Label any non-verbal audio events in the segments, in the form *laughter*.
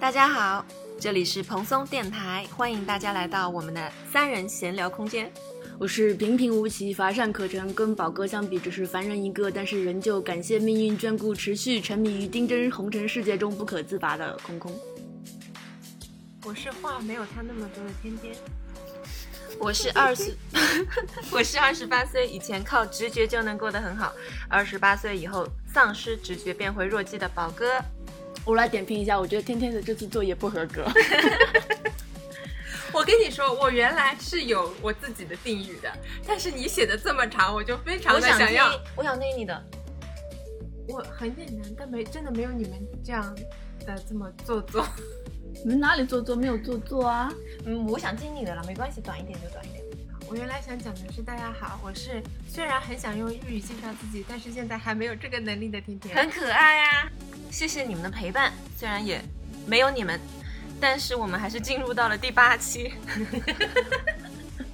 大家好，这里是蓬松电台，欢迎大家来到我们的三人闲聊空间。我是平平无奇、乏善可陈，跟宝哥相比只是凡人一个，但是仍旧感谢命运眷顾，持续沉迷于丁真红尘世界中不可自拔的空空。我是话没有他那么多的天天。我是二十，*laughs* 我是二十八岁以前靠直觉就能过得很好，二十八岁以后丧失直觉变回弱鸡的宝哥。我来点评一下，我觉得天天的这次作业不合格。*laughs* 我跟你说，我原来是有我自己的定语的，但是你写的这么长，我就非常的想要。我想听你的。我很简单，但没真的没有你们这样的这么做作。你们哪里做作？没有做作啊。嗯，我想听你的了，没关系，短一点就短一点。我原来想讲的是，大家好，我是虽然很想用日语介绍自己，但是现在还没有这个能力的甜甜。很可爱啊。谢谢你们的陪伴，虽然也没有你们，但是我们还是进入到了第八期。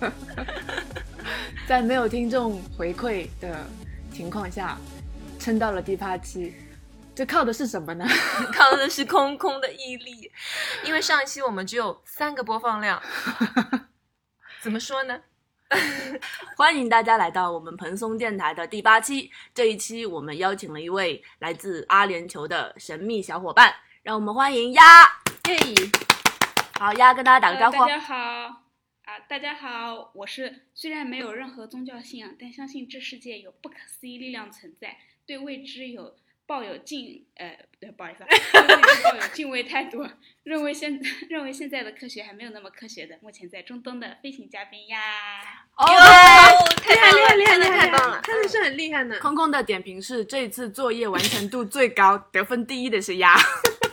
*laughs* 在没有听众回馈的情况下，撑到了第八期，这靠的是什么呢？*laughs* 靠的是空空的毅力。因为上一期我们只有三个播放量，*laughs* 怎么说呢？*laughs* 欢迎大家来到我们蓬松电台的第八期。这一期我们邀请了一位来自阿联酋的神秘小伙伴，让我们欢迎鸭。嘿，好，鸭跟大家打个招呼。大家好啊，大家好，我是虽然没有任何宗教信仰，但相信这世界有不可思议力量存在，对未知有。抱有敬呃不，对，不好意思，抱有敬畏态度，认为现认为现在的科学还没有那么科学的，目前在中东的飞行嘉宾呀。哦，太厉害，厉害，厉害，太棒了，真的是很厉害呢。空空的点评是这次作业完成度最高，得分第一的是鸭。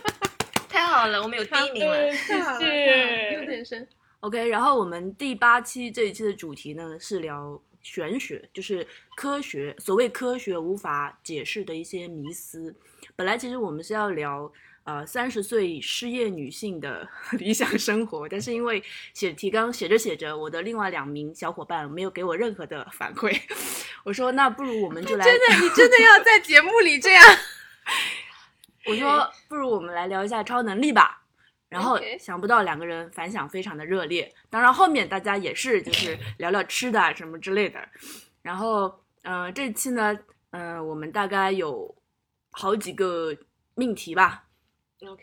*laughs* 太好了，我们有第一名了，谢谢。有点深。OK，然后我们第八期这一期的主题呢是聊。玄学就是科学，所谓科学无法解释的一些迷思。本来其实我们是要聊呃三十岁失业女性的 *laughs* 理想生活，但是因为写提纲写着写着，我的另外两名小伙伴没有给我任何的反馈，*laughs* 我说那不如我们就来，真的你真的要在节目里这样？*laughs* 我说不如我们来聊一下超能力吧。然后想不到两个人反响非常的热烈，当然后面大家也是就是 *laughs* 聊聊吃的啊什么之类的。然后嗯，这期呢，嗯，我们大概有好几个命题吧。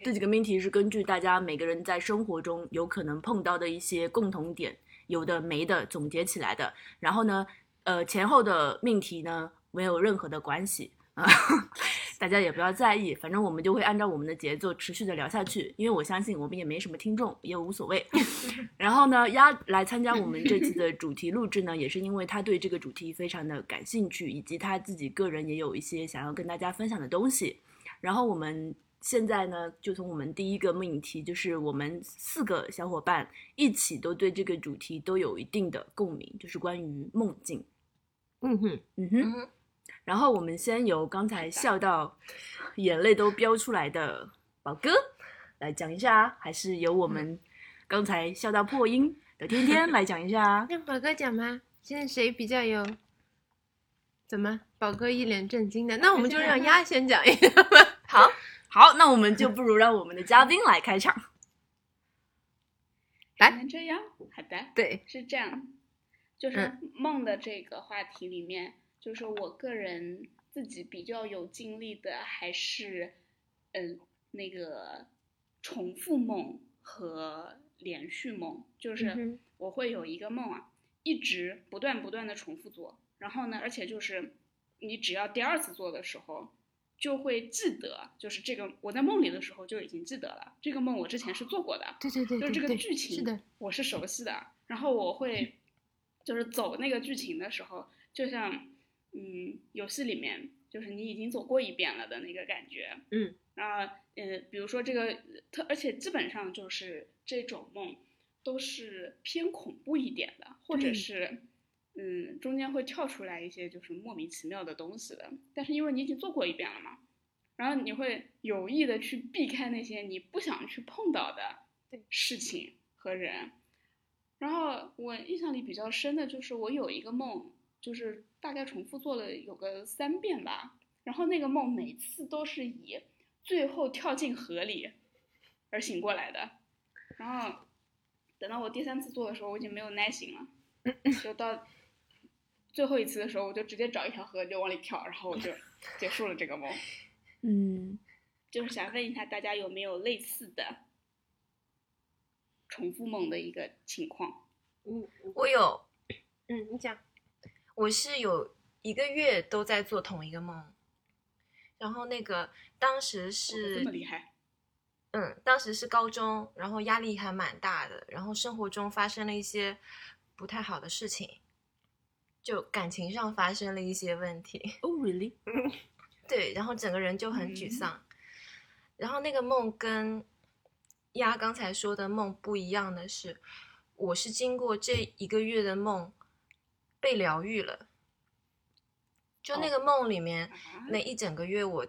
这几个命题是根据大家每个人在生活中有可能碰到的一些共同点，有的没的总结起来的。然后呢，呃，前后的命题呢没有任何的关系。*laughs* 大家也不要在意，反正我们就会按照我们的节奏持续的聊下去，因为我相信我们也没什么听众，也无所谓。*laughs* 然后呢，丫来参加我们这次的主题录制呢，也是因为他对这个主题非常的感兴趣，以及他自己个人也有一些想要跟大家分享的东西。然后我们现在呢，就从我们第一个命题，就是我们四个小伙伴一起都对这个主题都有一定的共鸣，就是关于梦境。嗯哼，嗯哼。然后我们先由刚才笑到眼泪都飙出来的宝哥来讲一下，还是由我们刚才笑到破音的天天来讲一下？*laughs* 让宝哥讲吗？现在谁比较有？怎么？宝哥一脸震惊的，那我们就让鸭先讲一个吧。*laughs* *laughs* 好，好，那我们就不如让我们的嘉宾来开场。来，这样，好的，对，是这样，就是梦的这个话题里面。就是我个人自己比较有经历的，还是，嗯，那个重复梦和连续梦。就是我会有一个梦啊，一直不断不断的重复做，然后呢，而且就是你只要第二次做的时候，就会记得，就是这个我在梦里的时候就已经记得了，这个梦我之前是做过的，对对对，就是这个剧情我是熟悉的。然后我会就是走那个剧情的时候，就像。嗯，游戏里面就是你已经走过一遍了的那个感觉，嗯，然后呃，比如说这个特，而且基本上就是这种梦都是偏恐怖一点的，或者是嗯中间会跳出来一些就是莫名其妙的东西的，但是因为你已经做过一遍了嘛，然后你会有意的去避开那些你不想去碰到的事情和人，然后我印象里比较深的就是我有一个梦。就是大概重复做了有个三遍吧，然后那个梦每次都是以最后跳进河里而醒过来的。然后等到我第三次做的时候，我已经没有耐心了，就到最后一次的时候，我就直接找一条河就往里跳，然后我就结束了这个梦。*laughs* 嗯，就是想问一下大家有没有类似的重复梦的一个情况？嗯我有，嗯，你讲。我是有一个月都在做同一个梦，然后那个当时哦是这么厉害？嗯，当时是高中，然后压力还蛮大的，然后生活中发生了一些不太好的事情，就感情上发生了一些问题，哦，really？*laughs* 对，然后整个人就很沮嗯丧。然后那个梦跟丫刚才说的梦不一样的是，我是经过这一个月的梦被疗愈了。就那个梦里面，啊那一整个月我，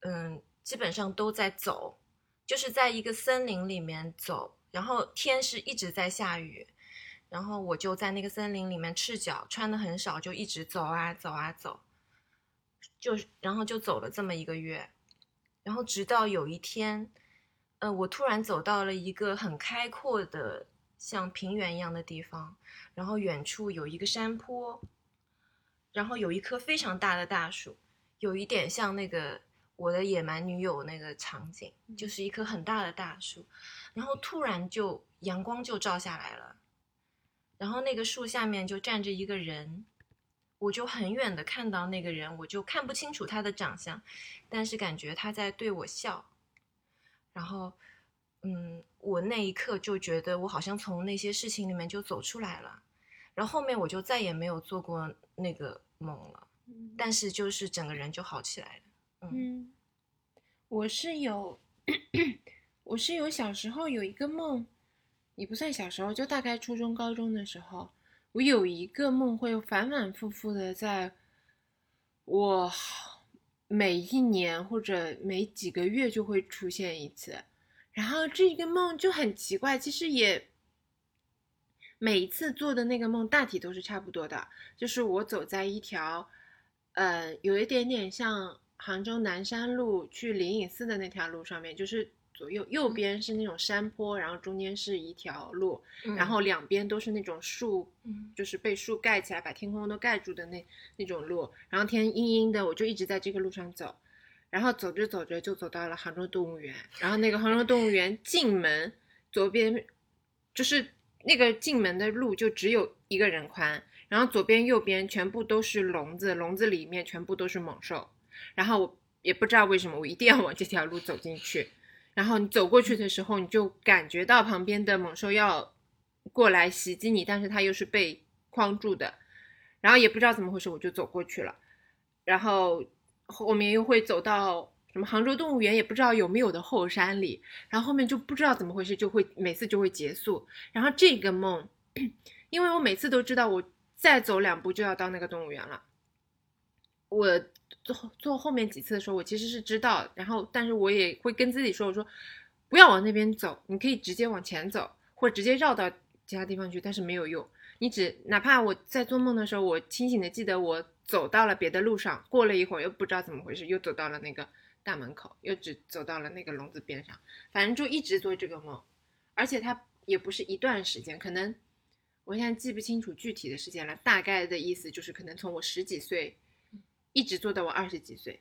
嗯，基本上都在走，就是在一个森林里面走，然后天是一直在下雨，然后我就在那个森林里面赤脚，穿的很少，就一直走啊走啊走，就是然后就走了这么一个月，然后直到有一天，呃，我突然走到了一个很开阔的像平原一样的地方，然后远处有一个山坡，然后有一棵非常大的大树，有一点像那个我的野蛮女友那个场景，就是一棵很大的大树，然后突然就阳光就照下来了，然后那个树下面就站着一个人，我就很远的看到那个人，我就看不清楚他的长相，但是感觉他在对我笑，然后，嗯，我那一刻就觉得我好像从那些事情里面就走出来了，然后后面我就再也没有做过那个梦了，但是就是整个人就好起来了。嗯嗯，我是有，我是有小时候有一个梦，也不算小时候，就大概初中、高中的时候，我有一个梦会反反复复的在我每一年或者每几个月就会出现一次，然后这个梦就很奇怪，其实也每一次做的那个梦大体都是差不多的，就是我走在一条，呃，有一点点像杭州南山路去灵隐寺的那条路上面，就是左右右边是那种山坡，然后中间是一条路，然后两边都是那种树，嗯。就是被树盖起来，把天空都盖住的那那种路，然后天阴阴的，我就一直在这个路上走，然后走着走着就走到了杭州动物园，然后那个杭州动物园进门左边就是那个进门的路就只有一个人宽，然后左边右边全部都是笼子，笼子里面全部都是猛兽，然后我也不知道为什么我一定要往这条路走进去，然后你走过去的时候，你就感觉到旁边的猛兽要过来袭击你，但是它又是被框住的，然后也不知道怎么回事，我就走过去了，然后后面又会走到什么杭州动物园，也不知道有没有的后山里，然后后面就不知道怎么回事，就会每次就会结束。然后这个梦，因为我每次都知道我再走两步就要到那个动物园了，我做做后面几次的时候，我其实是知道，然后但是我也会跟自己说，我说不要往那边走，你可以直接往前走，或者直接绕到其他地方去，但是没有用。你只哪怕我在做梦的时候，我清醒的记得我走到了别的路上，过了一会儿又不知道怎么回事，又走到了那个大门口，又只走到了那个笼子边上，反正就一直做这个梦，而且它也不是一段时间，可能我现在记不清楚具体的时间了，大概的意思就是可能从我十几岁一直做到我二十几岁，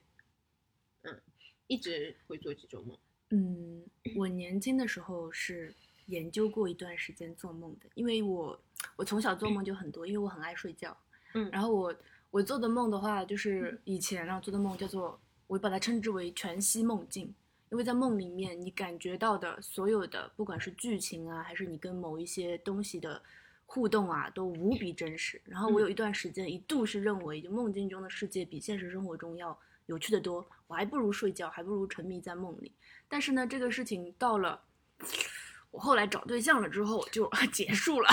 嗯，一直会做这种梦。嗯，我年轻的时候是研究过一段时间做梦的，因为我我从小做梦就很多，因为我很爱睡觉。嗯然后我我做的梦的话，就是以前让我做的梦叫做，我把它称之为全息梦境，因为在梦里面你感觉到的所有的，不管是剧情啊，还是你跟某一些东西的互动啊，都无比真实。然后我有一段时间一度是认为，就梦境中的世界比现实生活中要有趣的多，我还不如睡觉，还不如沉迷在梦里。但是呢，这个事情到了我后来找对象了之后就 *laughs* 结束了，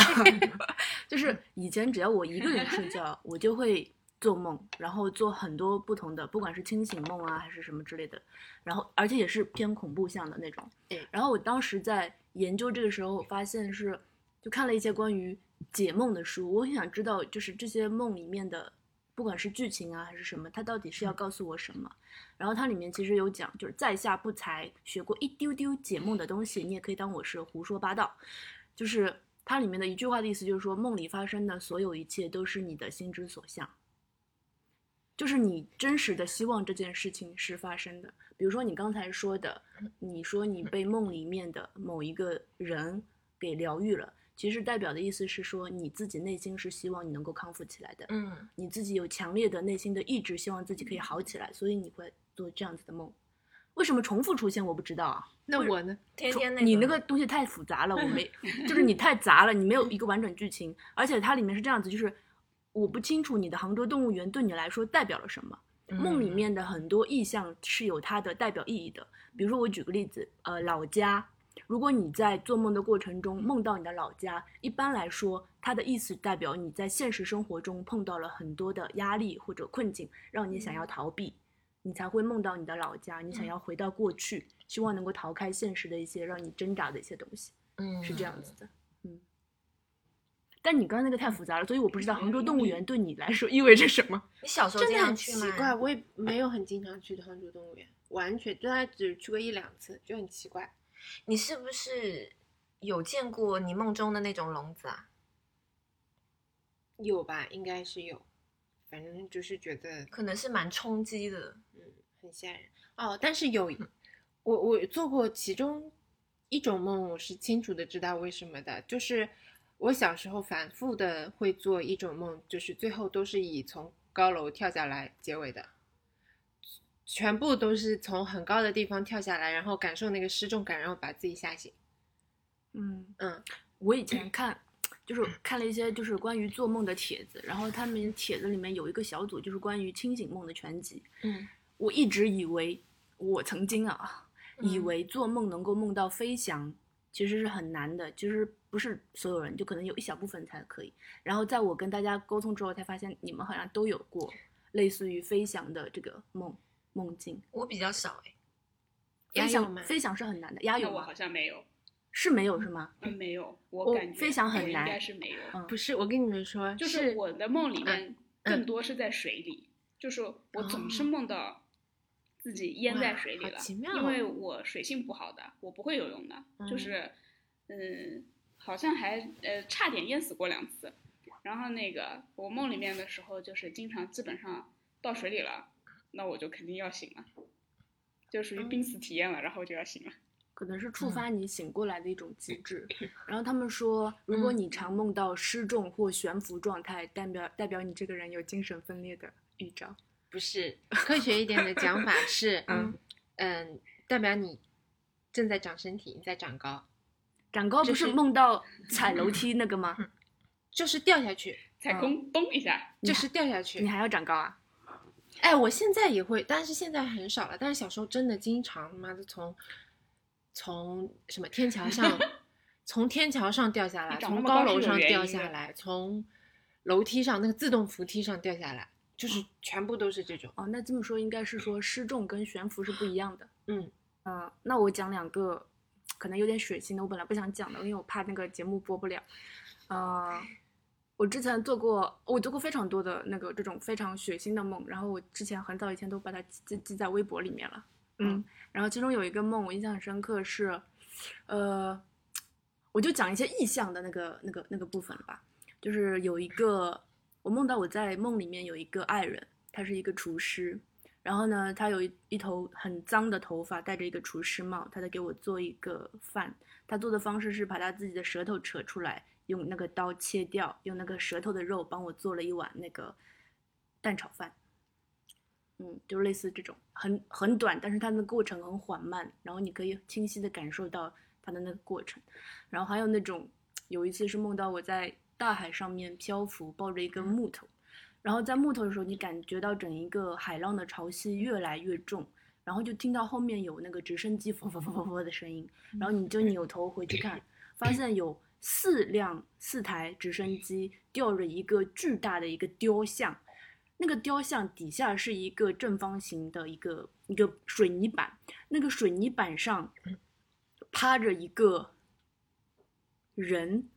*laughs* 就是以前只要我一个人睡觉，我就会做梦，然后做很多不同的，不管是清醒梦啊还是什么之类的，然后而且也是偏恐怖向的那种。对然后我当时在研究这个时候，我发现是就看了一些关于解梦的书，我很想知道就是这些梦里面的不管是剧情啊还是什么，它到底是要告诉我什么？然后它里面其实有讲，就是在下不才，学过一丢丢解梦的东西，你也可以当我是胡说八道。就是它里面的一句话的意思，就是说梦里发生的所有一切都是你的心之所向，就是你真实的希望这件事情是发生的。比如说你刚才说的，你说你被梦里面的某一个人给疗愈了。其实代表的意思是说，你自己内心是希望你能够康复起来的，嗯你自己有强烈的内心的意志，希望自己可以好起来，所以你会做这样子的梦。为什么重复出现我不知道啊？那我呢？天天那你那个个东西太复杂了，我 *laughs* 没，就是你太杂了，你没有一个完整剧情，而且它里面是这样子，就是我不清楚你的杭州动物园对你来说代表了什么。梦里嗯。面的很多意象是有它的代表意义的，比如说我举个例子，呃，老家，如果你在做梦的过程中梦到你的老家，一般来说，它的意思代表你在现实生活中碰到了很多的压力或者困境，让你想要逃避，你才会梦到你的老家，你想要回到过去，希望能够逃开现实的一些让你挣扎的一些东西，嗯是这样子的，嗯。但你刚刚那个太复杂了，所以我不知道杭州动物园对你来说意味着什么。你小时候经常去吗？奇怪，我也没有很经常去杭州动物园，完全就大概只去过一两次，就很奇怪。你是不是有见过你梦中的那种笼子啊？有吧？应该是有，反正就是觉得可能是蛮冲击的。嗯很吓人哦。但是有我我做过其中一种梦，我是清楚的知道为什么的，就是我小时候反复的会做一种梦，就是最后都是以从高楼跳下来结尾的。全部都是从很高的地方跳下来，然后感受那个失重感，然后把自己吓醒。嗯，嗯，我以前看，就是看了一些就是关于做梦的帖子，然后他们帖子里面有一个小组就是关于清醒梦的全集。嗯，我一直以为，我曾经啊，以嗯为做梦能够梦到飞翔，其实是很难的，就是不是所有人，就可能有一小部分才可以。然后在我跟大家沟通之后，才发现你们好像都有过类似于飞翔的这个梦梦境。我比较少哎。飞翔飞翔是很难的，鸭有我好？像没有，是没有是吗？嗯，没有，我我感觉飞翔很难应该是没有。嗯不是，我跟你们说，就是我的梦里面嗯更多是在水里，就是我总是哦梦到自己淹在水里了，奇妙因为哦我水性不好的，我不会游泳的，就嗯是嗯，好像还呃差点淹死过两次。然后那个我梦里面的时候，就是经常基本上到水里了，那我就肯定要醒了，就属于濒死体验了，然后就要醒了。可能是触发你醒过来的一种机制。然后他们说，如果你常梦到失重或悬浮状态，代表代表你这个人有精神分裂的预兆。不是科学一点的讲法是，*laughs* 嗯嗯代表你正在长身体，你在长高，长高不是是梦到踩楼梯那个吗？就是掉下去，嗯踩空嘣一下，就是掉下去你。还要长高啊？哎，我现在也会，但是现在很少了。但是小时候真的经常，妈的从从什么天桥上，*laughs* 从天桥上掉下来，从高楼上掉下来，从楼梯上那个自动扶梯上掉下来，就是全部都是这种。哦，那这么说应该是说失重跟悬浮是不一样的。嗯嗯，那我讲两个可能有点血腥的，我本来不想讲的，因为我怕那个节目播不了。呃，我之前做过，我做过非常多的那个这种非常血腥的梦，然后我之前很早以前都把它记记记在微博里面了。嗯，然后其中有一个梦我印象很深刻是，呃，我就讲一些意象的那个那个那个部分了吧，就是有一个我梦到我在梦里面有一个爱人，他是一个厨师，然后呢，他有一一头很脏的头发，戴着一个厨师帽，他在给我做一个饭。他做的方式是把他自己的舌头扯出来，用那个刀切掉，用那个舌头的肉帮我做了一碗那个蛋炒饭。嗯，就类似这种很很短，但是它的过程很缓慢，然后你可以清晰的感受到它的那个过程。然后还有那种有一次是梦到我在大海上面漂浮，抱着一根木头，然后在木头的时候，你感觉到整一个海浪的潮汐越来越重，然后就听到后面有那个直升机啵啵啵啵啵的声音，然后你就扭头回去看，发现有四辆四台直升机吊着一个巨大的一个雕像，那个雕像底下是一个正方形的一个一个水泥板，那个水泥板上趴着一个人，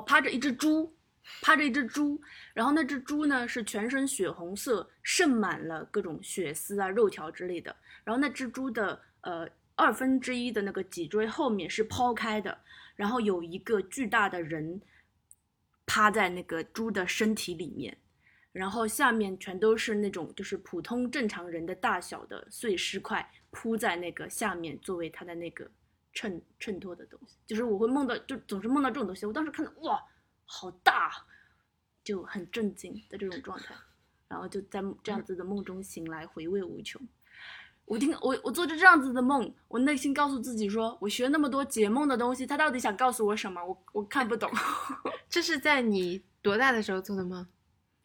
趴着一只猪，趴着一只猪，然后那只猪呢是全身血红色，渗满了各种血丝啊、肉条之类的。然后那只猪的呃二分之一的那个脊椎后面是抛开的，然后有一个巨大的人趴在那个猪的身体里面，然后下面全都是那种就是普通正常人的大小的碎尸块铺在那个下面，作为它的那个衬衬托的东西。就是我会梦到，就总是梦到这种东西。我当时看到哇。好大，就很震惊的这种状态，然后就在这样子的梦中醒来，回味无穷。我听我我做着这样子的梦，我内心告诉自己说，我学那么多解梦的东西，他到底想告诉我什么？我我看不懂。*laughs* 这是在你多大的时候做的梦？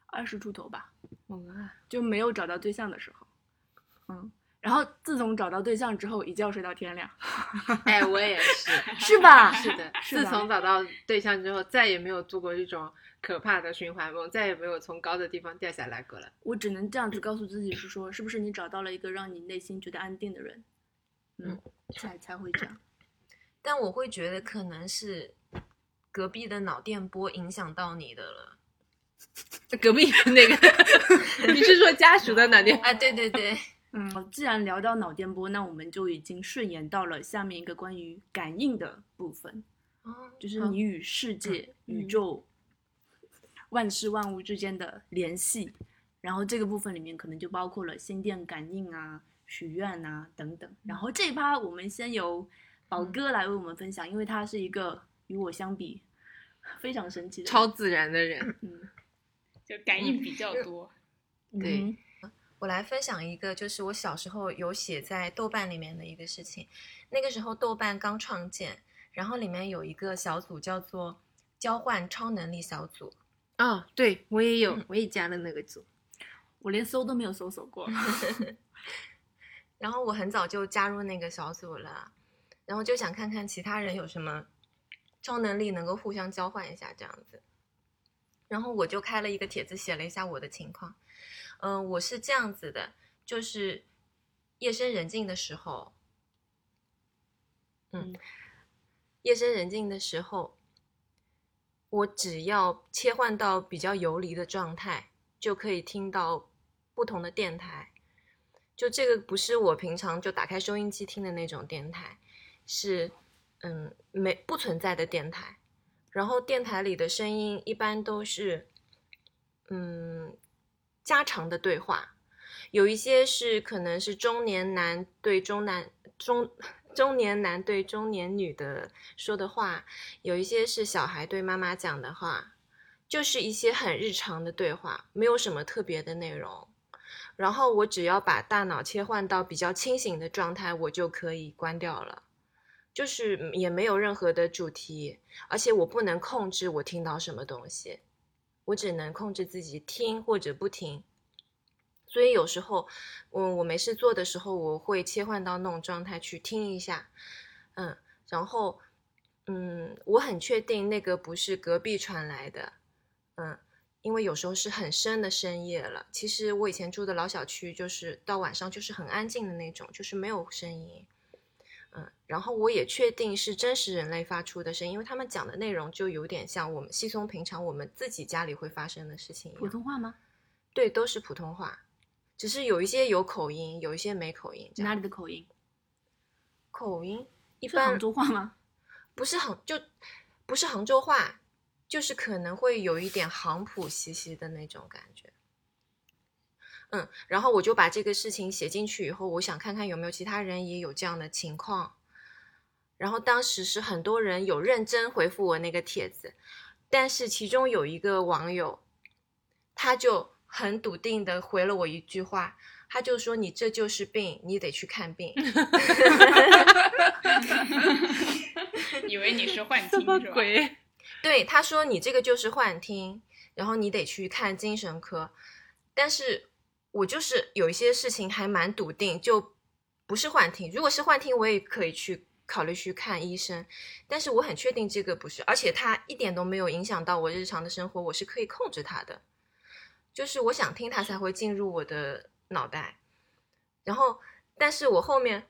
二十出头吧，哇，就没有找到对象的时候，嗯。然后自从找到对象之后，一觉睡到天亮。*laughs* 哎，我也是，是吧？是的，自从找到对象之后，再也没有做过这种可怕的循环梦，再也没有从高的地方掉下来过了。我只能这样子告诉自己，是说，是不是你找到了一个让你内心觉得安定的人？嗯，才才会这样。*coughs* 但我会觉得可能是隔壁的脑电波影响到你的了。*laughs* 隔壁那个，*laughs* 你是说家属的脑电？啊，对对对。嗯，既然聊到脑电波，那我们就已经顺延到了下面一个关于感应的部分。哦，就是你与世界、宇宙、万事万物之间的联系。然后这个部分里面可能就包括了心电感应啊、许愿啊等等。然后这一趴我们先由宝哥来为我们分享，因为他是一个与我相比 *laughs* 非常神奇的超自然的人。嗯，就感应比较多。对。我来分享一个，就是我小时候有写在豆瓣里面的一个事情。那个时候豆瓣刚创建，然后里面有一个小组叫做“交换超能力小组”。哦，对我也有，我也加了那个组，我连搜都没有搜索过。*laughs* *laughs* 然后我很早就加入那个小组了，然后就想看看其他人有什么超能力能够互相交换一下这样子。然后我就开了一个帖子，写了一下我的情况。嗯，我是这样子的，就是夜深人静的时候，嗯，夜深人静的时候，我只要切换到比较游离的状态，就可以听到不同的电台。就这个不是我平常就打开收音机听的那种电台，是嗯没不存在的电台。然后电台里的声音一般都是嗯。家常的对话，有一些是可能是中年男对中男中中年男对中年女的说的话，有一些是小孩对妈妈讲的话，就是一些很日常的对话，没有什么特别的内容。然后我只要把大脑切换到比较清醒的状态，我就可以关掉了，就是也没有任何的主题，而且我不能控制我听到什么东西。我只能控制自己听或者不听，所以有时候，我我没事做的时候，我会切换到那种状态去听一下，嗯，然后，嗯，我很确定那个不是隔壁传来的，嗯，因为有时候是很深的深夜了。其实我以前住的老小区，就是到晚上就是很安静的那种，就是没有声音。嗯，然后我也确定是真实人类发出的声音，因为他们讲的内容就有点像我们稀松平常我们自己家里会发生的事情一样。普通话吗？对，都是普通话，只是有一些有口音，有一些没口音。哪里的口音？口音一般杭州话吗？*laughs* 不是杭，就不是杭州话，就是可能会有一点杭普兮兮的那种感觉。嗯，然后我就把这个事情写进去以后，我想看看有没有其他人也有这样的情况。然后当时是很多人有认真回复我那个帖子，但是其中有一个网友，他就很笃定的回了我一句话，他就说：“你这就是病，你得去看病。*laughs* ”以为你是幻听是吧？鬼？对，他说你这个就是幻听，然后你得去看精神科，但是。我就是有一些事情还蛮笃定，就不是幻听。如果是幻听，我也可以去考虑去看医生。但是我很确定这个不是，而且它一点都没有影响到我日常的生活，我是可以控制它的。就是我想听它才会进入我的脑袋。然后，但是我后面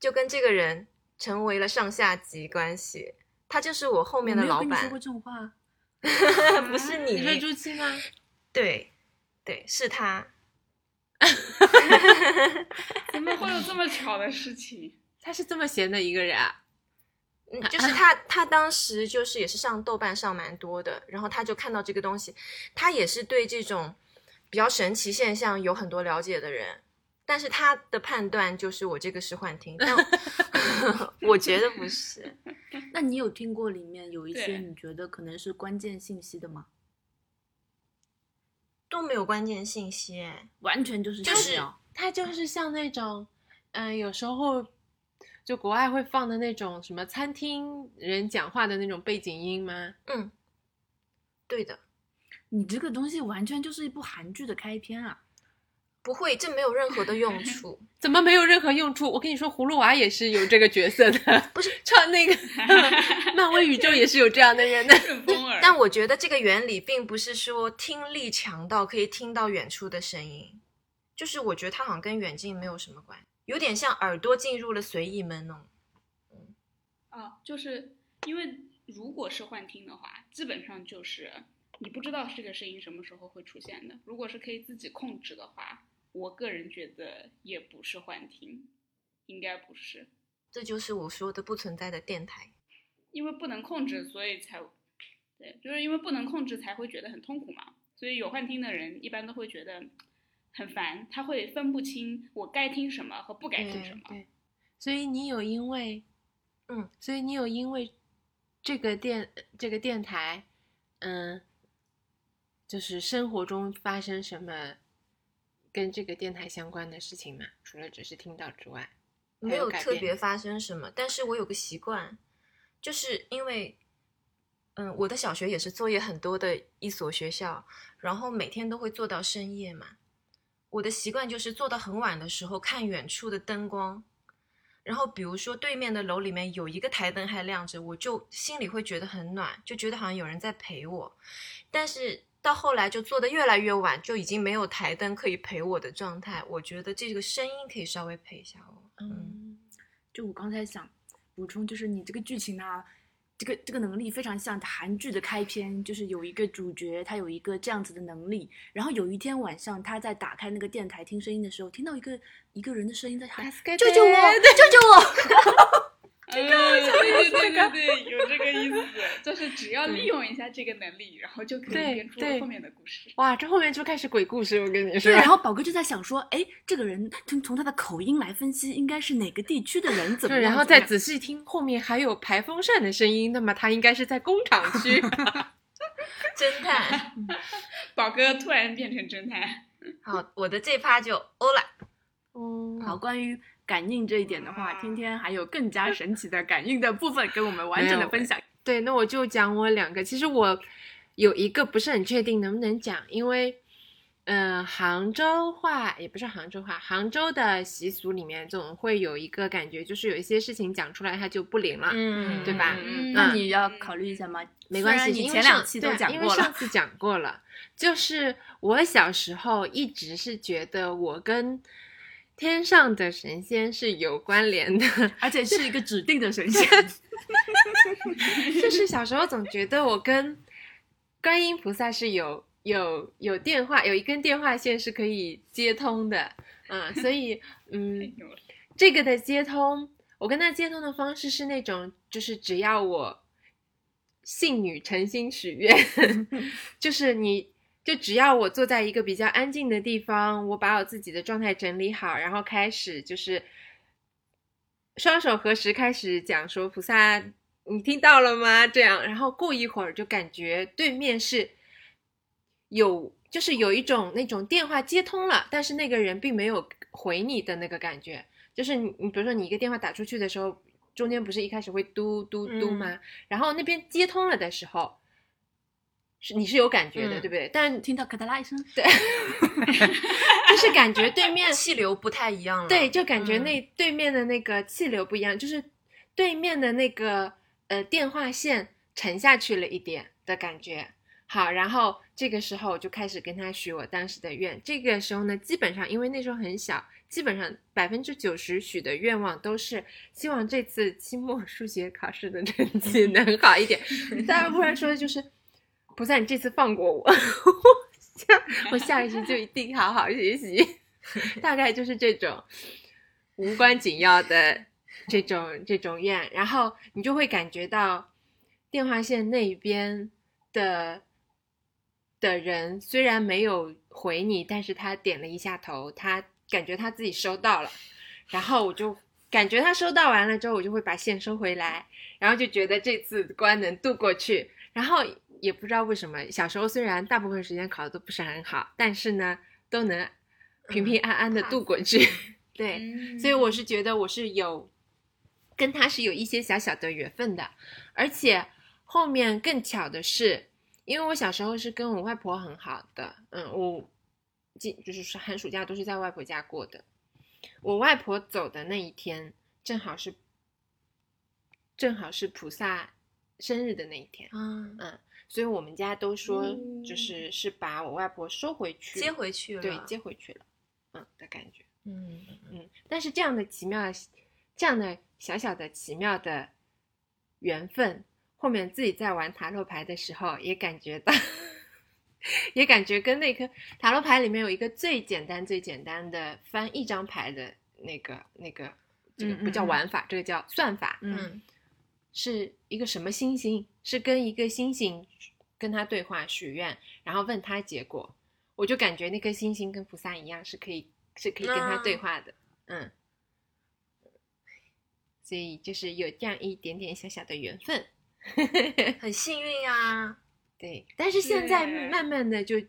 就跟这个人成为了上下级关系，他就是我后面的老板。说过这种话？*laughs* 不是你。你说朱七吗？对，对，是他。*laughs* 怎么会有这么巧的事情？*laughs* 他是这么闲的一个人啊。嗯，就是他，他当时就是也是上豆瓣上蛮多的，然后他就看到这个东西，他也是对这种比较神奇现象有很多了解的人，但是他的判断就是我这个是幻听，但我 *laughs* 觉得不是。那你有听过里面有一些你觉得可能是关键信息的吗？都没有关键信息，哎，完全就是就是闲聊他就是像那种，嗯、有时候就国外会放的那种什么餐厅人讲话的那种背景音吗？嗯，对的，你这个东西完全就是一部韩剧的开篇啊！不会，这没有任何的用处。*laughs* 怎么没有任何用处？我跟你说，葫芦娃也是有这个角色的，*laughs* 不是 *laughs* 唱那个漫威宇宙也是有这样的人的。但我觉得这个原理并不是说听力强到可以听到远处的声音，就是我觉得它好像跟远近没有什么关系，有点像耳朵进入了随意门哦。啊，就是因为如果是幻听的话，基本上就是你不知道这个声音什么时候会出现的。如果是可以自己控制的话，我个人觉得也不是幻听，应该不是，这就是我说的不存在的电台。因为不能控制，所以才对，就是因为不能控制才会觉得很痛苦嘛。所以有幻听的人一般都会觉得很烦，他会分不清我该听什么和不该听什么。对，所以你有因为，嗯，所以你有因为这个电这个电台，嗯，就是生活中发生什么跟这个电台相关的事情嘛？除了只是听到之外，没有特别发生什么，但是我有个习惯，就是因为，嗯，我的小学也是作业很多的一所学校，然后每天都会做到深夜嘛。我的习惯就是做到很晚的时候看远处的灯光，然后比如说对面的楼里面有一个台灯还亮着，我就心里会觉得很暖，就觉得好像有人在陪我。但是到后来就做的越来越晚，就已经没有台灯可以陪我的状态，我觉得这个声音可以稍微陪一下我。嗯。嗯，就我刚才想补充，就是你这个剧情呢，这个这个能力非常像韩剧的开篇，就是有一个主角他有一个这样子的能力，然后有一天晚上他在打开那个电台听声音的时候，听到一个一个人的声音在喊救救救我，救救我！*laughs* 这个对对对对对，有这个意思，*laughs* 就是只要利用一下这个能力，然后就可以编出后面的故事。哇，这后面就开始鬼故事，我跟你说对，。然后宝哥就在想说，哎，这个人从从他的口音来分析，应该是哪个地区的人，怎么？然后再仔细听，后面还有排风扇的声音，那么他应该是在工厂区。*laughs* 侦探。宝哥突然变成侦探，*laughs* 好，我的这趴就欧了。嗯，好，关于感应这一点的话，天天还有更加神奇的感应的部分跟我们完整的分享。对，那我就讲我两个。其实我有一个不是很确定能不能讲，因为，嗯、杭州话也不是杭州话，杭州的习俗里面总会有一个感觉，就是有一些事情讲出来它就不灵了。嗯对吧嗯那你要考虑一下吗？没关系，你前两期都讲过了。上次讲过了。就是我小时候一直是觉得我跟天上的神仙是有关联的，而且是一个指定的神仙。*laughs* 就是小时候总觉得我跟观音菩萨是有有有电话，有一根电话线是可以接通的，嗯，所以嗯，*laughs* 这个的接通，我跟他接通的方式是那种，就是只要我信女诚心许愿，*laughs* 就是你。就只要我坐在一个比较安静的地方，我把我自己的状态整理好，然后开始就是双手合十，开始讲说菩萨，你听到了吗？这样，然后过一会儿就感觉对面是有，就是有一种那种电话接通了，但是那个人并没有回你的那个感觉，就是你你比如说你一个电话打出去的时候，中间不是一开始会嘟嘟嘟吗？然后那边接通了的时候，是你是有感觉的，嗯对不对？但听到咔嗒啦一声，对 *laughs* 就是感觉对面气流不太一样了。对，就感觉嗯那对面的那个气流不一样，就是对面的那个呃电话线沉下去了一点的感觉。好，然后这个时候我就开始跟他许我当时的愿。这个时候呢，基本上因为那时候很小，基本上百分之九十许的愿望都是希望这次期末数学考试的成绩能好一点。*laughs* 当然，不然说的就是菩萨，你这次放过我，*laughs* 下我下一次就一定好好学习。*laughs* 大概就是这种无关紧要的这种这种愿，然后你就会感觉到电话线那边的的人虽然没有回你，但是他点了一下头，他感觉他自己收到了，然后我就感觉他收到完了之后，我就会把线收回来，然后就觉得这次关能度过去，然后也不知道为什么，小时候虽然大部分时间考的都不是很好，但是呢都能。平平安安的度过去，*laughs* 对，嗯所以我是觉得我是有跟他是有一些小小的缘分的，而且后面更巧的是，因为我小时候是跟我外婆很好的，嗯，我今就是寒暑假都是在外婆家过的，我外婆走的那一天正好是正好是菩萨生日的那一天，嗯，嗯，所以我们家都说嗯。就是是把我外婆收回去，接回去了，对，接回去了，嗯的感觉，嗯，嗯，但是这样的奇妙，这样的小小的奇妙的缘分，后面自己在玩塔罗牌的时候，也感觉到，*laughs* 也感觉跟那颗塔罗牌里面有一个最简单、最简单的翻一张牌的那个那个，这个不叫嗯嗯。嗯玩法，这个叫算法，嗯是一个什么星星？是跟一个星星跟他对话许愿，然后问他结果。我就感觉那颗星星跟菩萨一样，是可以是可以跟他对话的，嗯。所以就是有这样一点点小小的缘分，*laughs* 很幸运啊，对。但是现在慢慢的就，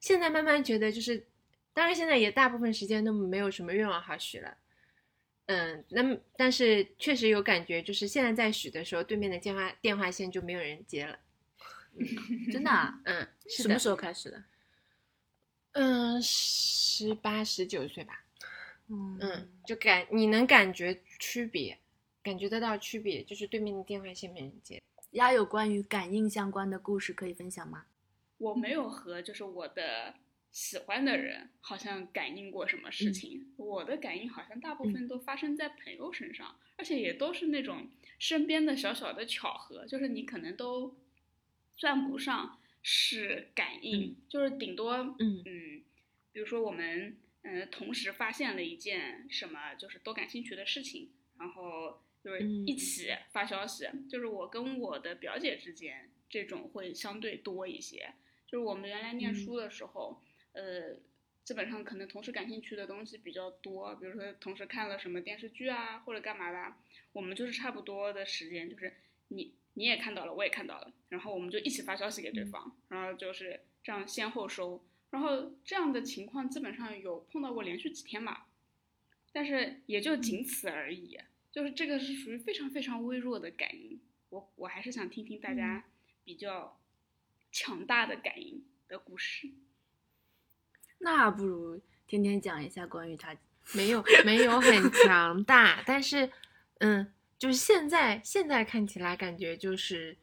现在慢慢觉得就是，当然现在也大部分时间都没有什么愿望好许了。嗯，那么但是确实有感觉，就是现在在许的时候，对面的电话电话线就没有人接了。*laughs* 真的、啊？嗯，是，什么时候开始的？嗯，十八十九岁吧。嗯嗯，就感你能感觉区别，感觉得到区别，就是对面的电话线没人接。丫有关于感应相关的故事可以分享吗？我没有和就是我的喜欢的人好像感应过什么事情，我的感应好像大部分都发生在朋友身上，而且也都是那种身边的小小的巧合，就是你可能都算不上是感应，就是顶多嗯。嗯，比如说我们嗯、呃同时发现了一件什么就是都感兴趣的事情，然后就是一嗯。起发消息，就是我跟我的表姐之间这种会相对多一些。就是我们原来念嗯。书的时候，呃，基本上可能同时感兴趣的东西比较多，比如说同时看了什么电视剧啊，或者干嘛的，我们就是差不多的时间，就是你你也看到了，我也看到了，然后我们就一起发消息给对方，然后就是这样先后收，然后这样的情况基本上有碰到过连续几天吧，但是也就仅此而已，就是这个是属于非常非常微弱的感应，我我还是想听听大家比较强大的感应的故事。那不如天天讲一下关于他。没有没有很强大，但是嗯，就是现在现在看起来感觉就是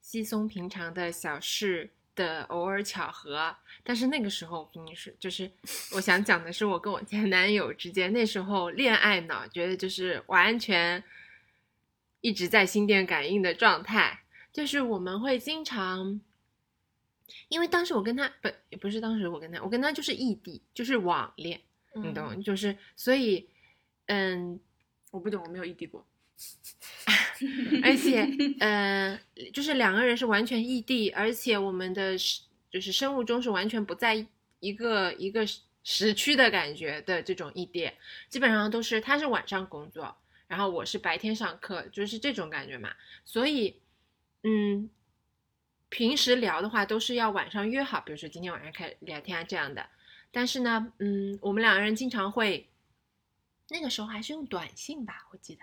稀松平常的小事的偶尔巧合，但是那个时候我跟你说，就是我想讲的是我跟我前男友之间那时候恋爱脑，觉得就是完全一直在心电感应的状态，就是我们会经常。因为当时我跟他不也不是当时我跟他，我跟他就是异地，就是网恋，你嗯懂？就是所以，嗯，我不懂，我没有异地过。*laughs* 而且，呃，就是两个人是完全异地，而且我们的是就是生物钟是完全不在一个一个时区的感觉的这种异地，基本上都是他是晚上工作，然后我是白天上课，就是这种感觉嘛。所以，嗯，平时聊的话都是要晚上约好，比如说今天晚上开聊天啊这样的。但是呢，嗯，我们两个人经常会，那个时候还是用短信吧，我记得。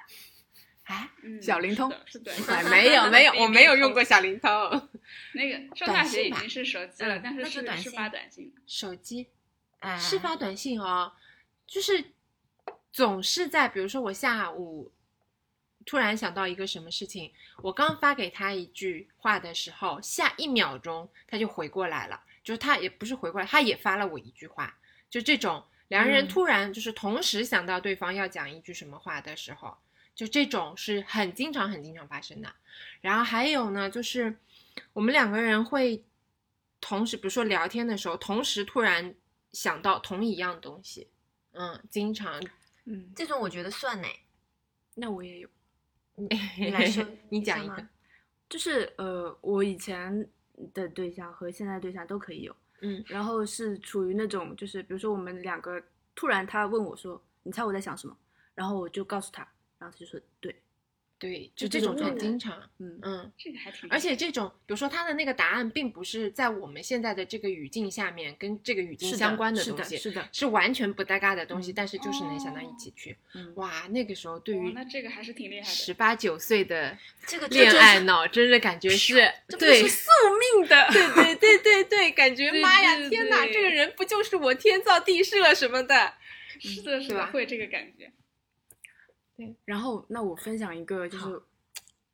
哎，嗯小灵通是的，是哎，没有没有，我没有用。过小灵通。*laughs* 那个上短大学信吧已经是手机但是那是短信发短信。手机哎，是发短信哦，就是总是在，比如说我下午突然想到一个什么事情，我刚发给他一句话的时候，下一秒钟他就回过来了，就是他也不是回过来，他也发了我一句话，就这种两个人嗯突然就是同时想到对方要讲一句什么话的时候，就这种是很经常很经常发生的。然后还有呢，就是我们两个人会同时，比如说聊天的时候，同时突然想到同一样东西，嗯，经常。嗯，这种我觉得算呢。那我也有，*laughs* 你来说 *laughs* 你讲一个。就是呃，我以前的对象和现在对象都可以有，嗯然后是处于那种就是比如说我们两个突然他问我说，你猜我在想什么？然后我就告诉他，然后他就说对，对，就就这种很经常。嗯嗯，这个还挺，而且这种，比如说他的那个答案，并不是在我们现在的这个语境下面跟这个语境相关的东西，是的，是完全不搭嘎的东西，嗯但是就是能想到一起去。嗯，哇，那个时候对哦于那这个还是挺厉害的十。八九岁的这个恋爱，脑，真的感觉是这不对是宿命的，对对 *laughs* 对对对，感觉妈呀，天哪，这个人不就是我天造地设什么的？是的，是的，会这个感觉。然后，那我分享一个，就是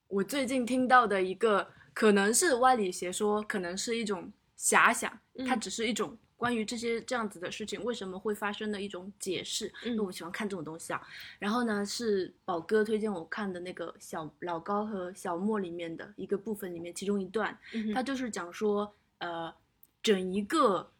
我最近听到的一个，可能是歪理邪说，可能是一种遐想，它嗯。只是一种关于这些这样子的事情为什么会发生的一种解释。嗯。那我喜欢看这种东西啊。然后呢，是宝哥推荐我看的那个小老高和小莫里面的一个部分里面，其中一段，嗯他就是讲说，呃，整一个，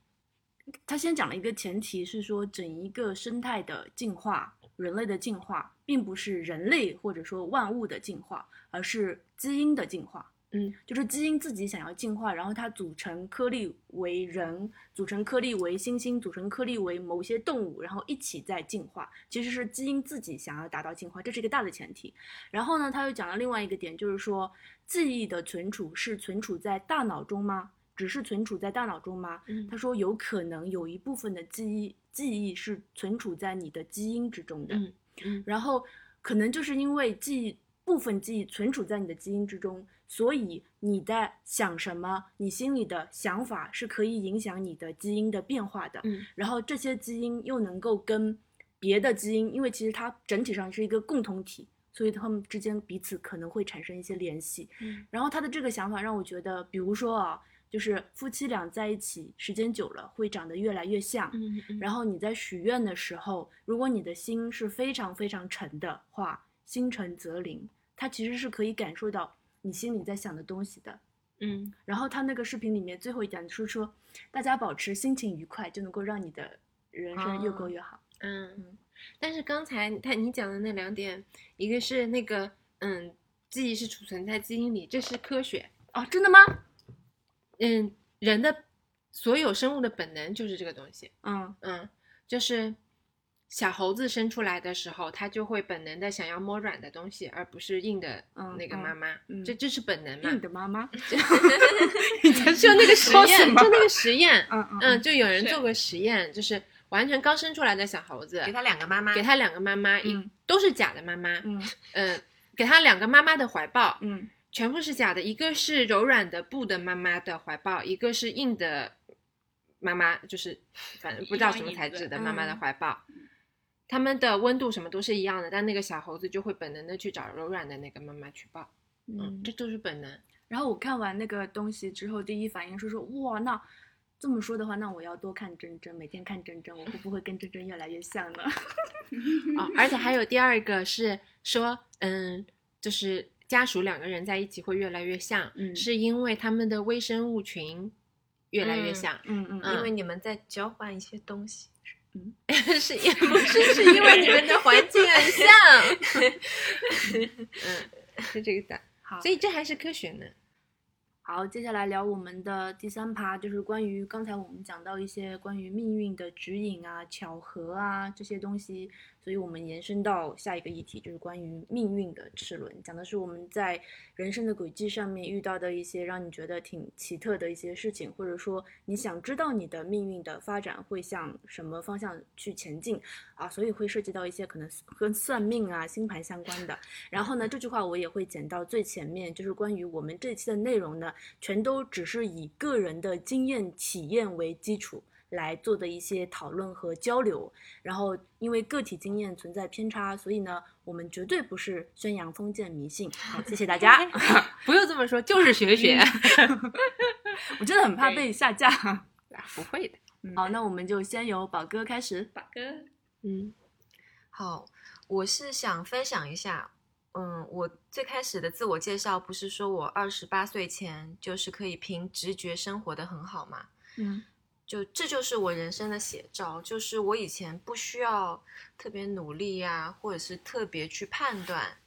他先讲了一个前提是说，整一个生态的进化，人类的进化，并不是人类或者说万物的进化，而是基因的进化。嗯，就是基因自己想要进化，然后它组成颗粒为人，组成颗粒为猩猩，组成颗粒为某些动物，然后一起在进化。其实是基因自己想要达到进化，这是一个大的前提。然后呢，他又讲了另外一个点，就是说记忆的存储是存储在大脑中吗？只是存储在大脑中吗？嗯他说有可能有一部分的记忆记忆是存储在你的基因之中的。嗯嗯然后可能就是因为记忆部分记忆存储在你的基因之中，所以你在想什么，你心里的想法是可以影响你的基因的变化的。嗯然后这些基因又能够跟别的基因，因为其实它整体上是一个共同体，所以它们之间彼此可能会产生一些联系。嗯然后他的这个想法让我觉得，比如说啊，就是夫妻俩在一起时间久了会长得越来越像。嗯嗯，然后你在许愿的时候，如果你的心是非常非常沉的话，心诚则灵，他其实是可以感受到你心里在想的东西的。嗯然后他那个视频里面最后一点是说，大家保持心情愉快，就能够让你的人生越过越好。嗯嗯，但是刚才他你讲的那两点，一个是那个嗯，记忆是储存在基因里，这是科学。哦，真的吗？嗯，人的所有生物的本能就是这个东西。嗯嗯，就是小猴子生出来的时候，它就会本能的想要摸软的东西，而不是硬的嗯那个嗯妈妈。嗯这这是本能嘛硬？的妈妈。*laughs* 就那个实验，就那个实验，*laughs* 嗯嗯嗯，就有人做过实验，就是完全刚生出来的小猴子，给他两个妈妈，给他两个妈妈，一嗯都是假的妈妈，嗯嗯，给他两个妈妈的怀抱，嗯全部是假的，一个是柔软的布的妈妈的怀抱，一个是硬的妈妈，就是 *laughs* 反正不知道什么材质的妈妈的嗯怀抱。他们的温度什么都是一样的，但那个小猴子就会本能的去找柔软的那个妈妈去抱，嗯，嗯这都是本能。然后我看完那个东西之后，第一反应是说，哇，那这么说的话，那我要多看珍珍，每天看珍珍，我会不会跟珍珍越来越像呢？*laughs* 哦，而且还有第二个是说，嗯，就是家属两个人在一起会越来越像，嗯是因为他们的微生物群越来越嗯像，嗯嗯嗯因为你们在交换一些东西。嗯 *laughs* 是也不是是因为你们的环境很像，*laughs* 嗯，是这个的，好，所以这还是科学呢。好，接下来聊我们的第三趴，就是关于刚才我们讲到一些关于命运的指引啊、巧合啊这些东西，所以我们延伸到下一个议题，就是关于命运的齿轮，讲的是我们在人生的轨迹上面遇到的一些让你觉得挺奇特的一些事情，或者说你想知道你的命运的发展会向什么方向去前进啊，所以会涉及到一些可能跟算命啊、星盘相关的。然后呢，这句话我也会剪到最前面，就是关于我们这期的内容呢，全都只是以个人的经验体验为基础来做的一些讨论和交流。然后，因为个体经验存在偏差，所以呢，我们绝对不是宣扬封建迷信。好，谢谢大家。*laughs* *laughs* 不用这么说，就是学学，*laughs* 我真的很怕被下架。啊不会的。好，那我们就先由宝哥开始。宝哥，嗯好，我是想分享一下，嗯，我最开始的自我介绍不是说我二十八岁前就是可以凭直觉生活的很好吗？嗯就这就是我人生的写照，就是我以前不需要特别努力呀、或者是特别去判断，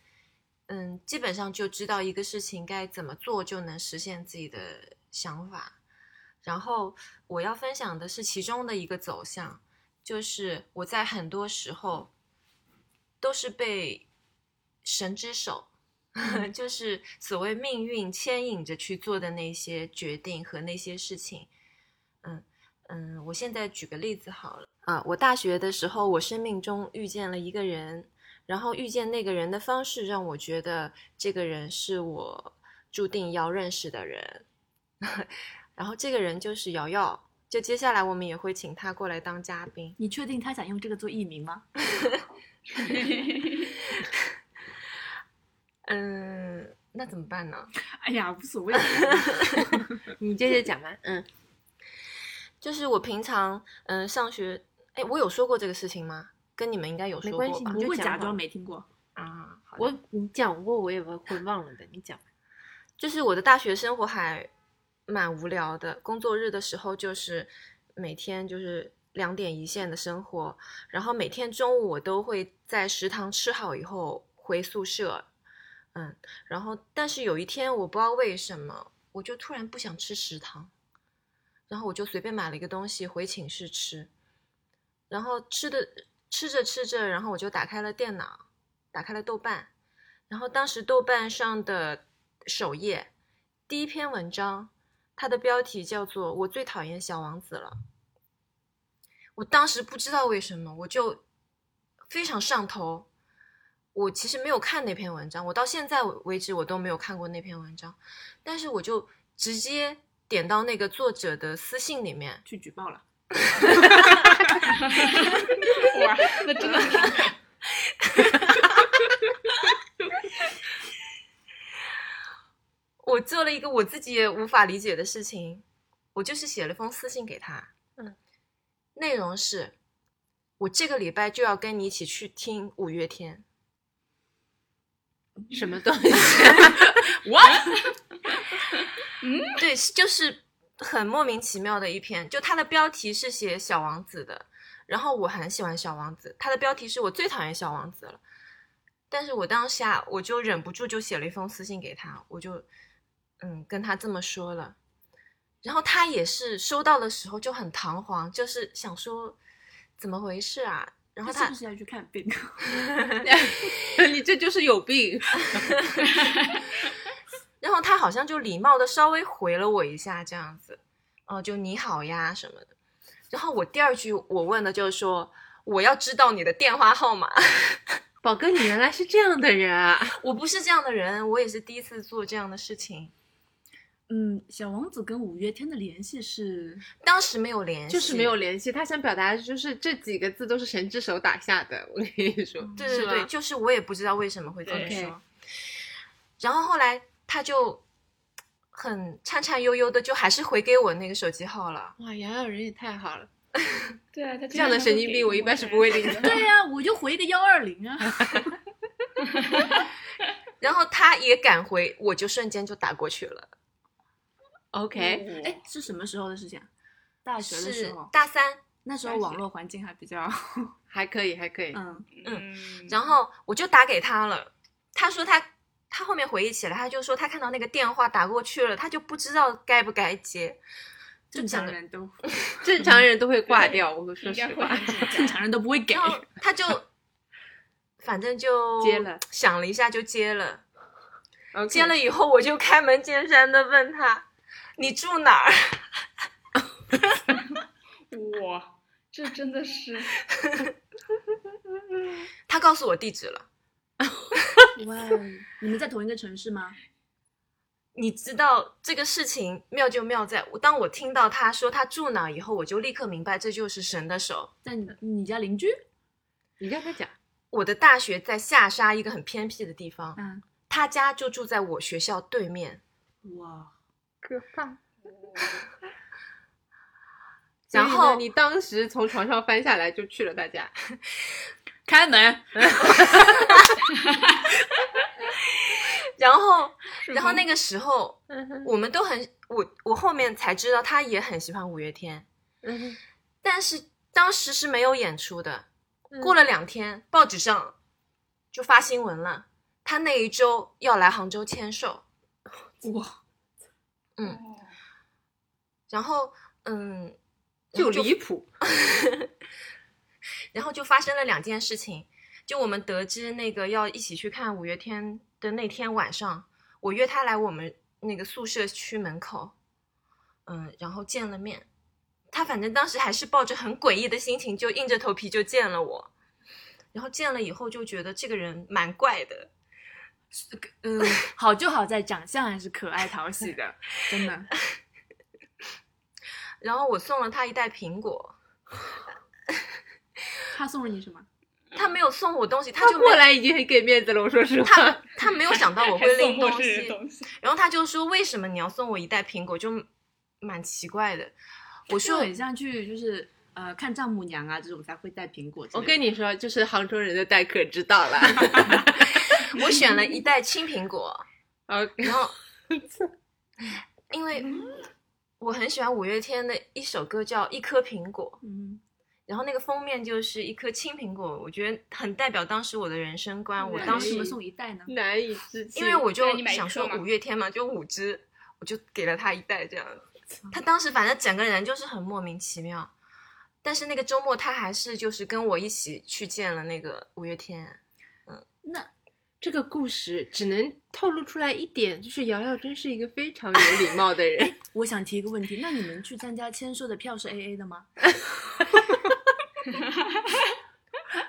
嗯，基本上就知道一个事情该怎么做就能实现自己的想法。然后我要分享的是其中的一个走向，就是我在很多时候都是被神之手，*laughs* 就是所谓命运牵引着去做的那些决定和那些事情。嗯嗯，我现在举个例子好了啊，我大学的时候，我生命中遇见了一个人，然后遇见那个人的方式让我觉得这个人是我注定要认识的人，*laughs* 然后这个人就是瑶瑶。就接下来我们也会请他过来当嘉宾。你确定他想用这个做艺名吗？*laughs* 嗯，那怎么办呢？*laughs* 哎呀，无所谓。你接着讲吧。嗯，就是我平常嗯上学，哎，我有说过这个事情吗？跟你们应该有说过吧？不会假装没听过。啊，好我你讲过，我也会会忘了的。你讲。就是我的大学生活还蛮无聊的，工作日的时候就是每天就是两点一线的生活，然后每天中午我都会在食堂吃好以后回宿舍，嗯，然后但是有一天我不知道为什么，我就突然不想吃食堂，然后我就随便买了一个东西回寝室吃，然后吃的吃着吃着，然后我就打开了电脑，打开了豆瓣，然后当时豆瓣上的首页第一篇文章，它的标题叫做“我最讨厌小王子了”。我当时不知道为什么，我就非常上头。我其实没有看那篇文章，我到现在为止我都没有看过那篇文章，但是我就直接点到那个作者的私信里面，去举报了。*laughs* 哇，那真的。*laughs* 我做了一个我自己也无法理解的事情，我就是写了封私信给他，嗯，内容是，我这个礼拜就要跟你一起去听五月天，什么东西？What？*laughs* 嗯对，就是很莫名其妙的一篇，就它的标题是写小王子的，然后我很喜欢小王子，它的标题是我最讨厌小王子了，但是我当下我就忍不住就写了一封私信给他，我就嗯跟他这么说了，然后他也是收到的时候就很彷徨，就是想说怎么回事啊，然后他他是不是要去看病？*laughs* 你这就是有病。*laughs* 然后他好像就礼貌的稍微回了我一下，这样子，哦、就你好呀什么的。然后我第二句我问的就是说，我要知道你的电话号码。宝哥，你原来是这样的人啊！我不是这样的人，我也是第一次做这样的事情，嗯，小王子跟五月天的联系是当时没有联系，就是没有。联系，他想表达的就是这几个字都是神之手打下的。我跟你说，对对对，就是我也不知道为什么会这么说。然后后来他就很颤颤悠悠的，就还是回给我那个手机号了。哇，瑶瑶人也太好了，*laughs* 对啊，他这样的神经病我一般是不会理 *laughs* 的。对呀、我就回个幺二零啊。*laughs* 然后他也敢回，我就瞬间就打过去了。OK，哎，是什么时候的事情啊？大学的时候，大三，那时候网络环境还比较，*laughs* 还可以，还可以。嗯，嗯，然后我就打给他了。他说他他后面回忆起来，他就说他看到那个电话打过去了，他就不知道该不该接，就正常人都 *laughs* 正常人都会挂掉，我说实话正。常人都不会给然。后他就 *laughs* 反正就接了，想了一下就接了。接了以后，我就开门见山的问他：“你住哪儿 *laughs* 哇，这真的是？*laughs* ”他告诉我地址了。哇，你们在同一个城市吗？你知道这个事情妙就妙在，当我听到他说他住哪以后，我就立刻明白这就是神的手。在你你家邻居？你让他讲。我的大学在下沙一个很偏僻的地方，嗯，他家就住在我学校对面。哇，可怕。*laughs* 然后你当时从床上翻下来就去了大家，*laughs* 开门，*laughs* 然后，然后那个时候我们都很，我我后面才知道他也很喜欢五月天，嗯但是当时是没有演出的。嗯。过了两天，报纸上就发新闻了，他那一周要来杭州签售，哇，嗯哦然后嗯，然就离谱，*laughs* 然后就发生了两件事情。就我们得知那个要一起去看五月天的那天晚上，我约他来我们那个宿舍区门口，嗯，然后见了面。他反正当时还是抱着很诡异的心情，就硬着头皮就见了我。然后见了以后就觉得这个人蛮怪的，嗯，好就好在长相还是可爱讨喜的，真的。*laughs* 然后我送了他一袋苹果，*laughs* 他送了你什么？他没有送我东西，他他就过来已经很给面子了，我说实话。他他没有想到我会拎送东西，东西，然后他就说为什么你要送我一袋苹果，就蛮奇怪的。我说很像去就是呃看丈母娘啊这种才会带苹果。我跟你说，就是杭州人的待客之道了。*laughs* 我选了一袋青苹果，*laughs* 哦，然后 *laughs* 因为我很喜欢五月天的一首歌叫《一颗苹果》，嗯，然后那个封面就是一颗青苹果，我觉得很代表当时我的人生观。我当时为什么送一袋呢？难以置信。因为我就想说五月天嘛，就五支，我就给了他一袋这样子。*laughs* 他当时反正整个人就是很莫名其妙，但是那个周末他还是就是跟我一起去见了那个五月天。嗯那这个故事只能透露出来一点，就是瑶瑶真是一个非常有礼貌的人。我想提一个问题，那你们去参加签售的票是 A A 的吗？*laughs*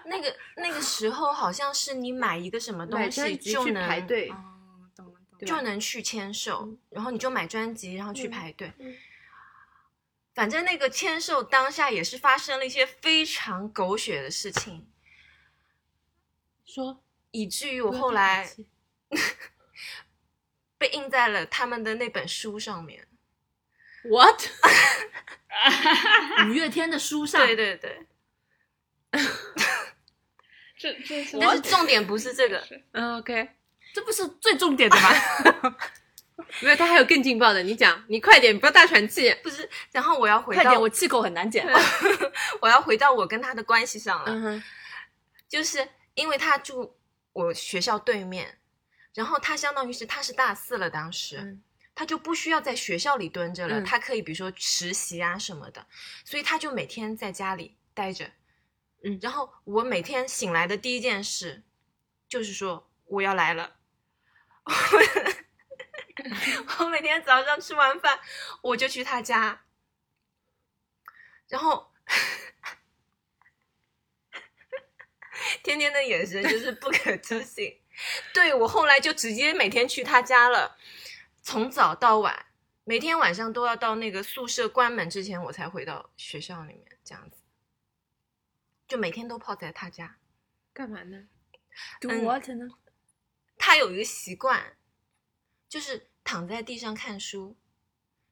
那个那个时候好像是你买一个什么东西就能排队，哦，懂了懂了。对就能去签售，然后你就买专辑，然后去嗯排队。嗯反正那个签售当下也是发生了一些非常狗血的事情，说以至于我后来 *laughs* 被印在了他们的那本书上面。what？*laughs* 五月天的书上，对对对，*laughs* 这这是但是重点不是这个，嗯，OK，这不是最重点的吗？没有，他还有更劲爆的，你讲，你快点，不要大喘气。不是。然后我要回到快点，我气口很难减。我要回到我跟他的关系上了。嗯哼，就是因为他住我学校对面，然后他相当于是他是大四了，当时、嗯他就不需要在学校里蹲着了，嗯他可以比如说实习啊什么的，所以他就每天在家里待着。嗯然后我每天醒来的第一件事就是说我要来了。*laughs* 我每天早上吃完饭，我就去他家，然后天天的眼神就是不可置信。对我后来就直接每天去他家了，从早到晚，每天晚上都要到那个宿舍关门之前，我才回到学校里面，这样子，就每天都泡在他家。干嘛呢？Do 嗯 what 呢？他有一个习惯，就是躺在地上看书。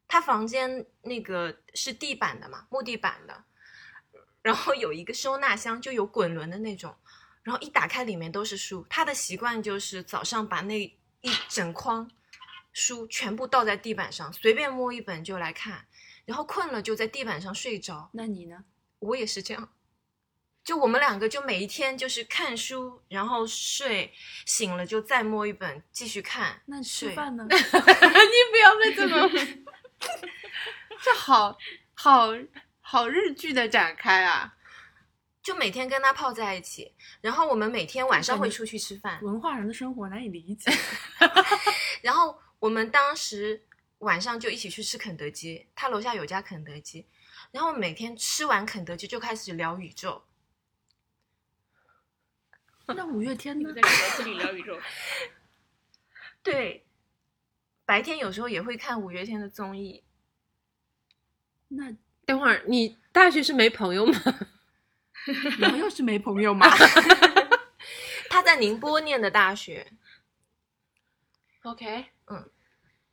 他房间那个是地板的嘛，木地板的，然后有一个收纳箱，就有滚轮的那种，然后一打开里面都是书。他的习惯就是早上把那一整筐书全部倒在地板上，随便摸一本就来看，然后困了就在地板上睡着。那你呢？我也是这样，就我们两个就每一天就是看书，然后睡，醒了就再摸一本继续看。那吃睡饭呢？*laughs* *laughs* 你不要被这么，*laughs* 这好好好日剧的展开啊！就每天跟他泡在一起，然后我们每天晚上会出去吃饭，文化人的生活难以理解。然后我们当时晚上就一起去吃肯德基，他楼下有家肯德基，然后每天吃完肯德基就开始聊宇宙，*laughs* 那五月天呢你们？在肯德基里聊宇宙，*laughs* 对，白天有时候也会看五月天的综艺，那等会儿你大学是没朋友吗？然后又是没朋友吗？*laughs* 他在宁波念的大学，OK，嗯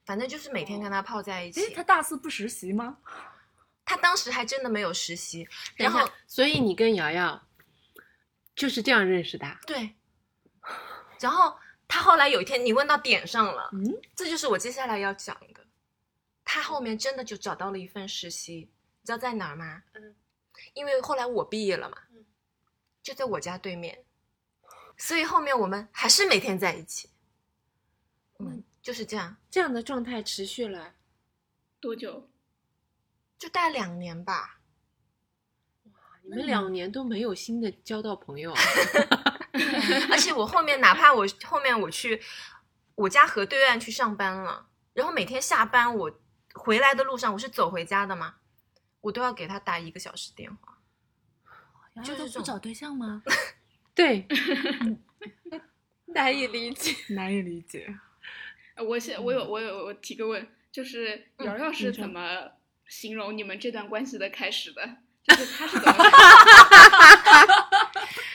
反正就是每天跟他泡在一起。诶，他大四不实习吗？他当时还真的没有实习，然后所以你跟瑶瑶就是这样认识的啊？对，然后他后来有一天，你问到点上了，嗯，这就是我接下来要讲的。他后面真的就找到了一份实习，你知道在哪儿吗？嗯，因为后来我毕业了嘛，嗯就在我家对面，所以后面我们还是每天在一起。嗯，就是这样，这样的状态持续了，多久？就待两年吧。你们两年都没有新的交到朋友啊？*laughs* *laughs* 而且我后面哪怕我后面我去我家河对岸去上班了，然后每天下班我回来的路上我是走回家的嘛，我都要给他打一个小时电话。就是不找对象吗？*laughs* 对，*laughs* 难以理解。*laughs* 难以理解。呃我现我有我有我提个问，就是嗯瑶瑶是怎么形容你们这段关系的开始的？就是他是怎么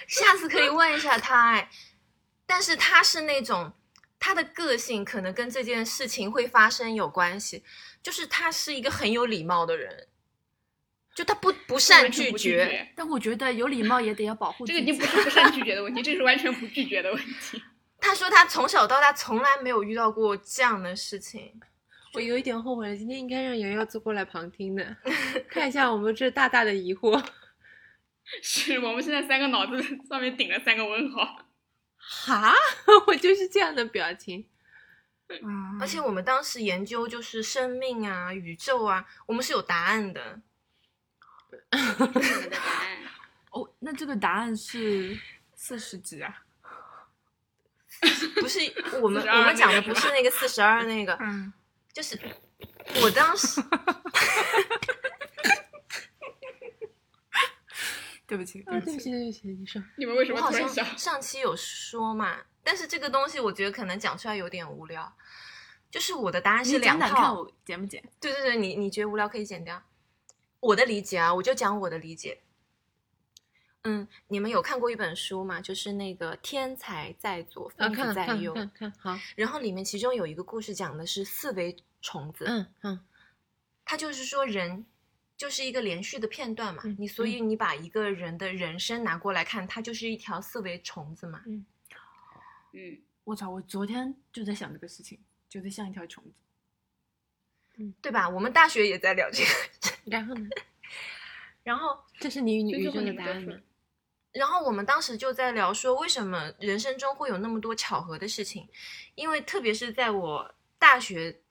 下次可以问一下他哎，但是他是那种他的个性可能跟这件事情会发生有关系，就是他是一个很有礼貌的人，就他不不善拒绝，绝？但我觉得有礼貌也得要保护自己。这个已经不是不善拒绝的问题，这是完全不拒绝的问题。*laughs* 他说他从小到大从来没有遇到过这样的事情。我有一点后悔了，今天应该让瑶瑶坐过来旁听的，*laughs* 看一下我们这大大的疑惑。*laughs* 是我们现在三个脑子上面顶了三个问号。哈，我就是这样的表情。嗯，而且我们当时研究就是生命啊、宇宙啊，我们是有答案的。你们的答案哦，那这个答案是四十几啊？*laughs* 不是我们我们讲的不是那个四十二那个，嗯，就是我当时 *laughs* 对不起，啊，对不起。对不起，对不起，你说。你们为什么突然笑？像上期有说嘛，但是这个东西我觉得可能讲出来有点无聊。就是我的答案是你两套，我剪不剪？对对对，你你觉得无聊可以剪掉。我的理解啊，我就讲我的理解。嗯，你们有看过一本书吗？就是那个“天才在左，啊，疯子在右”看看，好，然后里面其中有一个故事讲的是四维虫子，嗯嗯他就是说人就是一个连续的片段嘛，嗯你所以你把一个人的人生拿过来看，它就是一条四维虫子嘛。嗯，我操！我昨天就在想这个事情，觉得像一条虫子。对吧？我们大学也在聊这个，然后呢？然后，这是你宇宙最后你的答案吗？然后我们当时就在聊说，为什么人生中会有那么多巧合的事情？因为特别是在我大学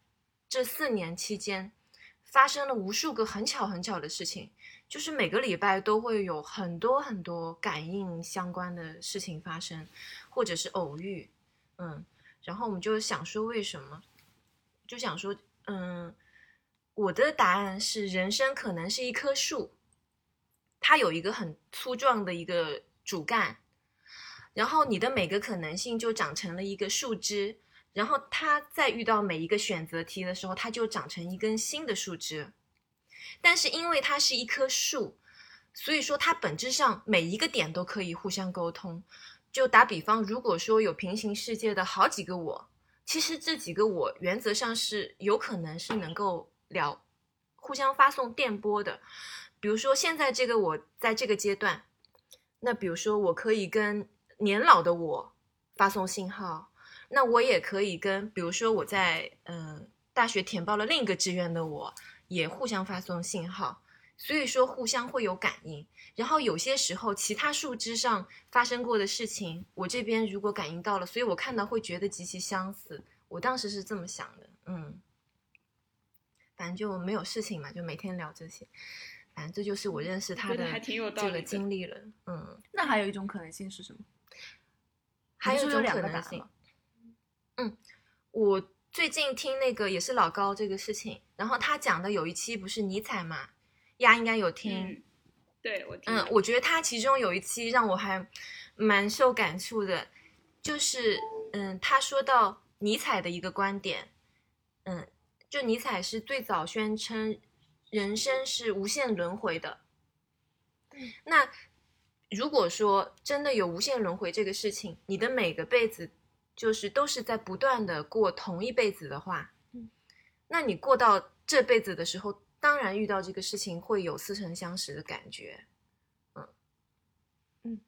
这四年期间，发生了无数个很巧很巧的事情，就是每个礼拜都会有很多很多感应相关的事情发生，或者是偶遇，嗯，然后我们就想说为什么？就想说，嗯，我的答案是人生可能是一棵树，它有一个很粗壮的一个主干，然后你的每个可能性就长成了一个树枝，然后它在遇到每一个选择题的时候，它就长成一根新的树枝。但是因为它是一棵树，所以说它本质上每一个点都可以互相沟通。就打比方，如果说有平行世界的好几个我，其实这几个我原则上是有可能是能够聊、互相发送电波的。比如说现在这个我在这个阶段，那比如说我可以跟年老的我发送信号，那我也可以跟比如说我在嗯、大学填报了另一个志愿的我也互相发送信号，所以说互相会有感应。然后有些时候其他树枝上发生过的事情，我这边如果感应到了，所以我看到会觉得极其相似。我当时是这么想的，嗯，反正就没有事情嘛，就每天聊这些。反正这就是我认识他的这个经历了，嗯，那还有一种可能性是什么？还有一种可能性个答案吗，我最近听那个也是老高这个事情，然后他讲的有一期不是尼采嘛，丫应该有听，嗯，对我听嗯，我觉得他其中有一期让我还蛮受感触的，就是嗯，他说到尼采的一个观点，嗯，就尼采是最早宣称人生是无限轮回的。那如果说真的有无限轮回这个事情，你的每个辈子就是都是在不断的过同一辈子的话，嗯那你过到这辈子的时候，当然遇到这个事情会有似曾相识的感觉，嗯嗯，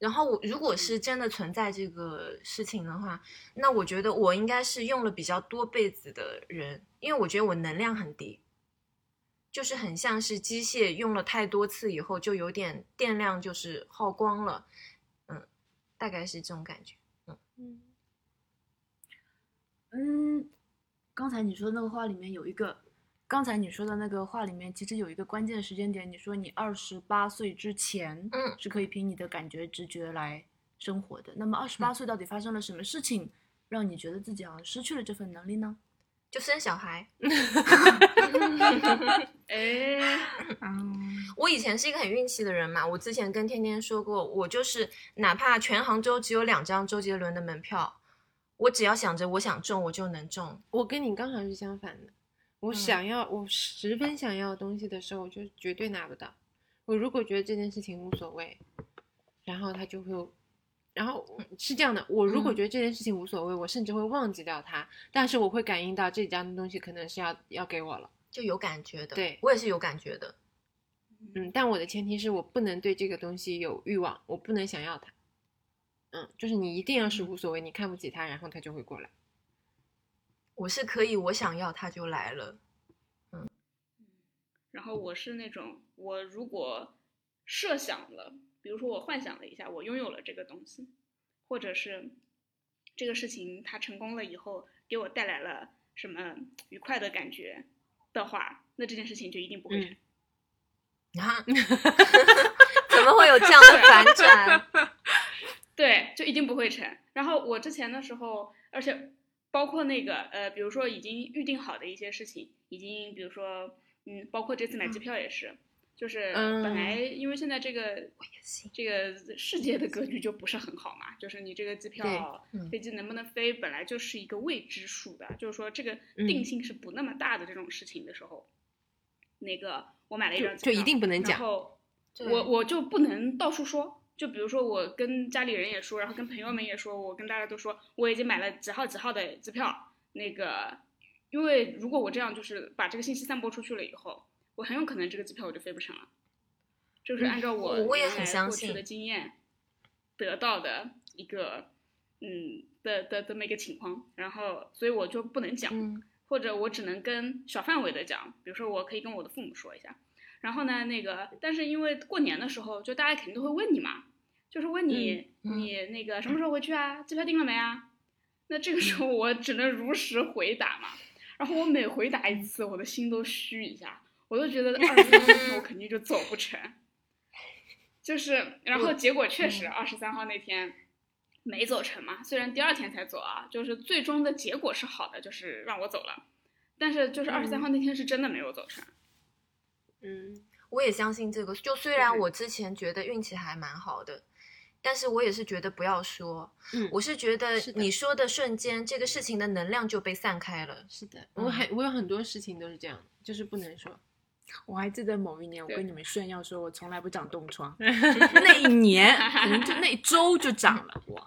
然后我如果是真的存在这个事情的话，那我觉得我应该是用了比较多辈子的人，因为我觉得我能量很低，就是很像是机械用了太多次以后，就有点电量就是耗光了，嗯，大概是这种感觉。嗯。嗯，刚才你说那个话里面有一个，刚才你说的那个话里面其实有一个关键时间点，你说你二十八岁之前，嗯是可以凭你的感觉直觉来生活的。那么二十八岁到底发生了什么事情，让你觉得自己好像失去了这份能力呢？就生小孩，*laughs* 哎，*laughs* 嗯，我以前是一个很运气的人嘛，我之前跟天天说过，我就是哪怕全杭州只有两张周杰伦的门票，我只要想着我想中，我就能中。我跟你刚好是相反的，我嗯想要、我十分想要的东西的时候，我就绝对拿不到。我如果觉得这件事情无所谓，然后他就会，然后是这样的，我如果嗯觉得这件事情无所谓，我甚至会忘记掉它，但是我会感应到这张东西可能是要要给我了，就有感觉的，对我也是有感觉的。嗯，但我的前提是我不能对这个东西有欲望，我不能想要它，嗯，就是你一定要是无所谓，你看不起它，然后它就会过来。我是可以，我想要它就来了。嗯然后我是那种，我如果设想了，比如说我幻想了一下，我拥有了这个东西，或者是这个事情它成功了以后给我带来了什么愉快的感觉的话，那这件事情就一定不会成。*laughs* 啊？*laughs* 怎么会有这样的反转？*laughs* 对，就一定不会成。然后我之前的时候，而且包括那个呃，比如说已经预定好的一些事情，已经比如说嗯，包括这次买机票也是，就是本来因为现在这个。这个世界的格局就不是很好嘛，就是你这个机票嗯飞机能不能飞，本来就是一个未知数的，就是说这个嗯定性是不那么大的这种事情的时候，那个我买了一就张机票就一定不能然讲，后我我就不能到处说。就比如说，我跟家里人也说，然后跟朋友们也说，我跟大家都说，我已经买了几号几号的机票。那个，因为如果我这样就是把这个信息散播出去了以后，我很有可能这个机票我就飞不成了。就是按照我我也很相信过去的经验得到的一个嗯的的这么一个情况，然后所以我就不能讲。嗯或者我只能跟小范围的讲，比如说我可以跟我的父母说一下，然后呢，那个但是因为过年的时候，就大家肯定都会问你嘛，就是问你、你那个什么时候回去啊，机票订了没啊？那这个时候我只能如实回答嘛，然后我每回答一次，我的心都虚一下，我都觉得二十三号我肯定就走不成，*laughs* 就是然后结果确实二十三号那天。没走成嘛，虽然第二天才走啊，就是最终的结果是好的，就是让我走了，但是就是二十三号那天是真的没有走成。嗯，我也相信这个。就虽然我之前觉得运气还蛮好的，但是我也是觉得不要说。嗯我是觉得你说的瞬间，这个事情的能量就被散开了。是的，我很我有很多事情都是这样，就是不能说。我还记得某一年，我跟你们炫耀说，我从来不长冻疮，*laughs* 那一年可能就那一周就长了，哇！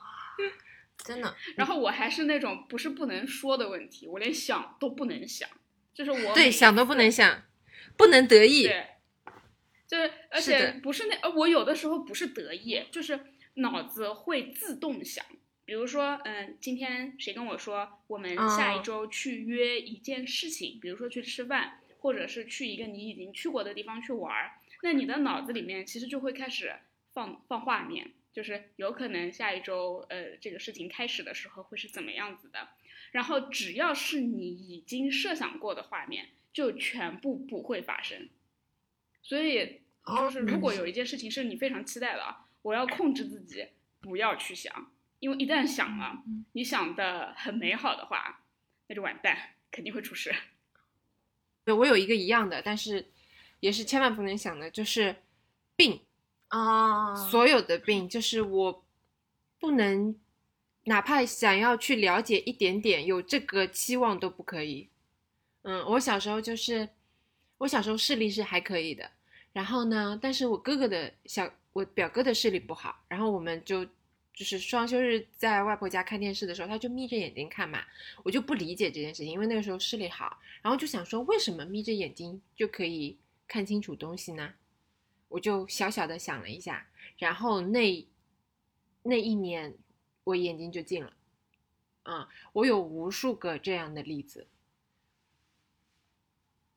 *laughs* 真的，然后我还是那种不是不能说的问题，我连想都不能想，就是我对，想都不能想，不能得意。对，就是而且不是那呃，我有的时候不是得意，就是脑子会自动想。比如说，嗯，今天谁跟我说我们下一哦周去约一件事情，比如说去吃饭，或者是去一个你已经去过的地方去玩儿，那你的脑子里面其实就会开始放放画面，就是有可能下一周呃这个事情开始的时候会是怎么样子的，然后只要是你已经设想过的画面，就全部不会发生。所以就是如果有一件事情是你非常期待的啊，我要控制自己不要去想，因为一旦想了，你想的很美好的话，那就完蛋，肯定会出事。对，我有一个一样的，但是也是千万不能想的，就是病，啊，所有的病，就是我不能，哪怕想要去了解一点点，有这个期望都不可以。嗯，我小时候就是，我小时候视力是还可以的，然后呢，但是我哥哥的小，我表哥的视力不好，然后我们就就是双休日在外婆家看电视的时候，他就眯着眼睛看嘛，我就不理解这件事情，因为那个时候视力好，然后就想说，为什么眯着眼睛就可以看清楚东西呢？我就小小的想了一下，然后那那一年我眼睛就进了。啊，我有无数个这样的例子，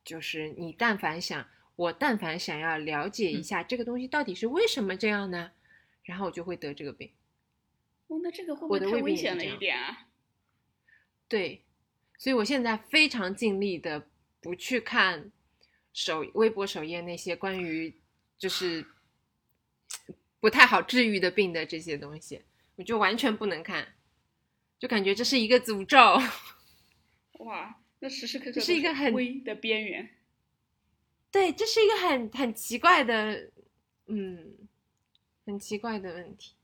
就是你但凡想，我但凡想要了解一下这个东西到底是为什么这样呢，然后我就会得这个病。哦，那这个会不会太危险了一点啊？对，所以我现在非常尽力的不去看首微博首页那些关于就是不太好治愈的病的这些东西，我就完全不能看，就感觉这是一个诅咒。*laughs* 哇，那时时刻刻都是一个很危的边缘。对，这是一个很很奇怪的，嗯，很奇怪的问题。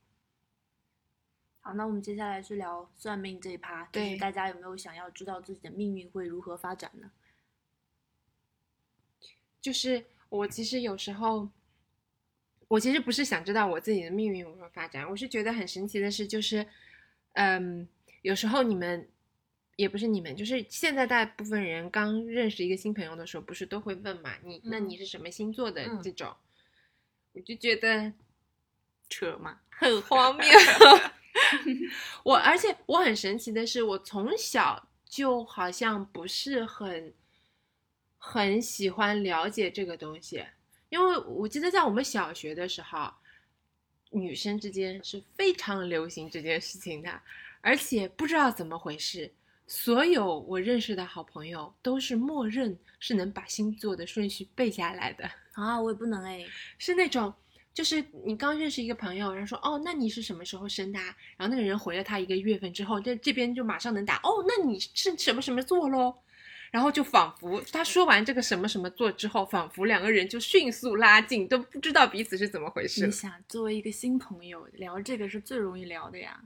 好，那我们接下来是聊算命这一趴，就是对大家有没有想要知道自己的命运会如何发展呢？就是我其实有时候，我其实不是想知道我自己的命运如何发展，我是觉得很神奇的是，就是，嗯，有时候你们也不是你们，就是现在大部分人刚认识一个新朋友的时候，不是都会问嘛，你那嗯你是什么星座的嗯。这种，我就觉得扯嘛，很荒谬。*laughs* 我而且我很神奇的是，我从小就好像不是很很喜欢了解这个东西，因为我记得在我们小学的时候，女生之间是非常流行这件事情的，而且不知道怎么回事，所有我认识的好朋友都是默认是能把星座的顺序背下来的。啊，我也不能哎，是那种，就是你刚认识一个朋友，然后说哦，那你是什么时候生的啊？然后那个人回了他一个月份之后，这这边就马上能打哦，那你是什么什么座喽？然后就仿佛他说完这个什么什么座之后，仿佛两个人就迅速拉近，都不知道彼此是怎么回事你。想作为一个新朋友聊这个是最容易聊的呀，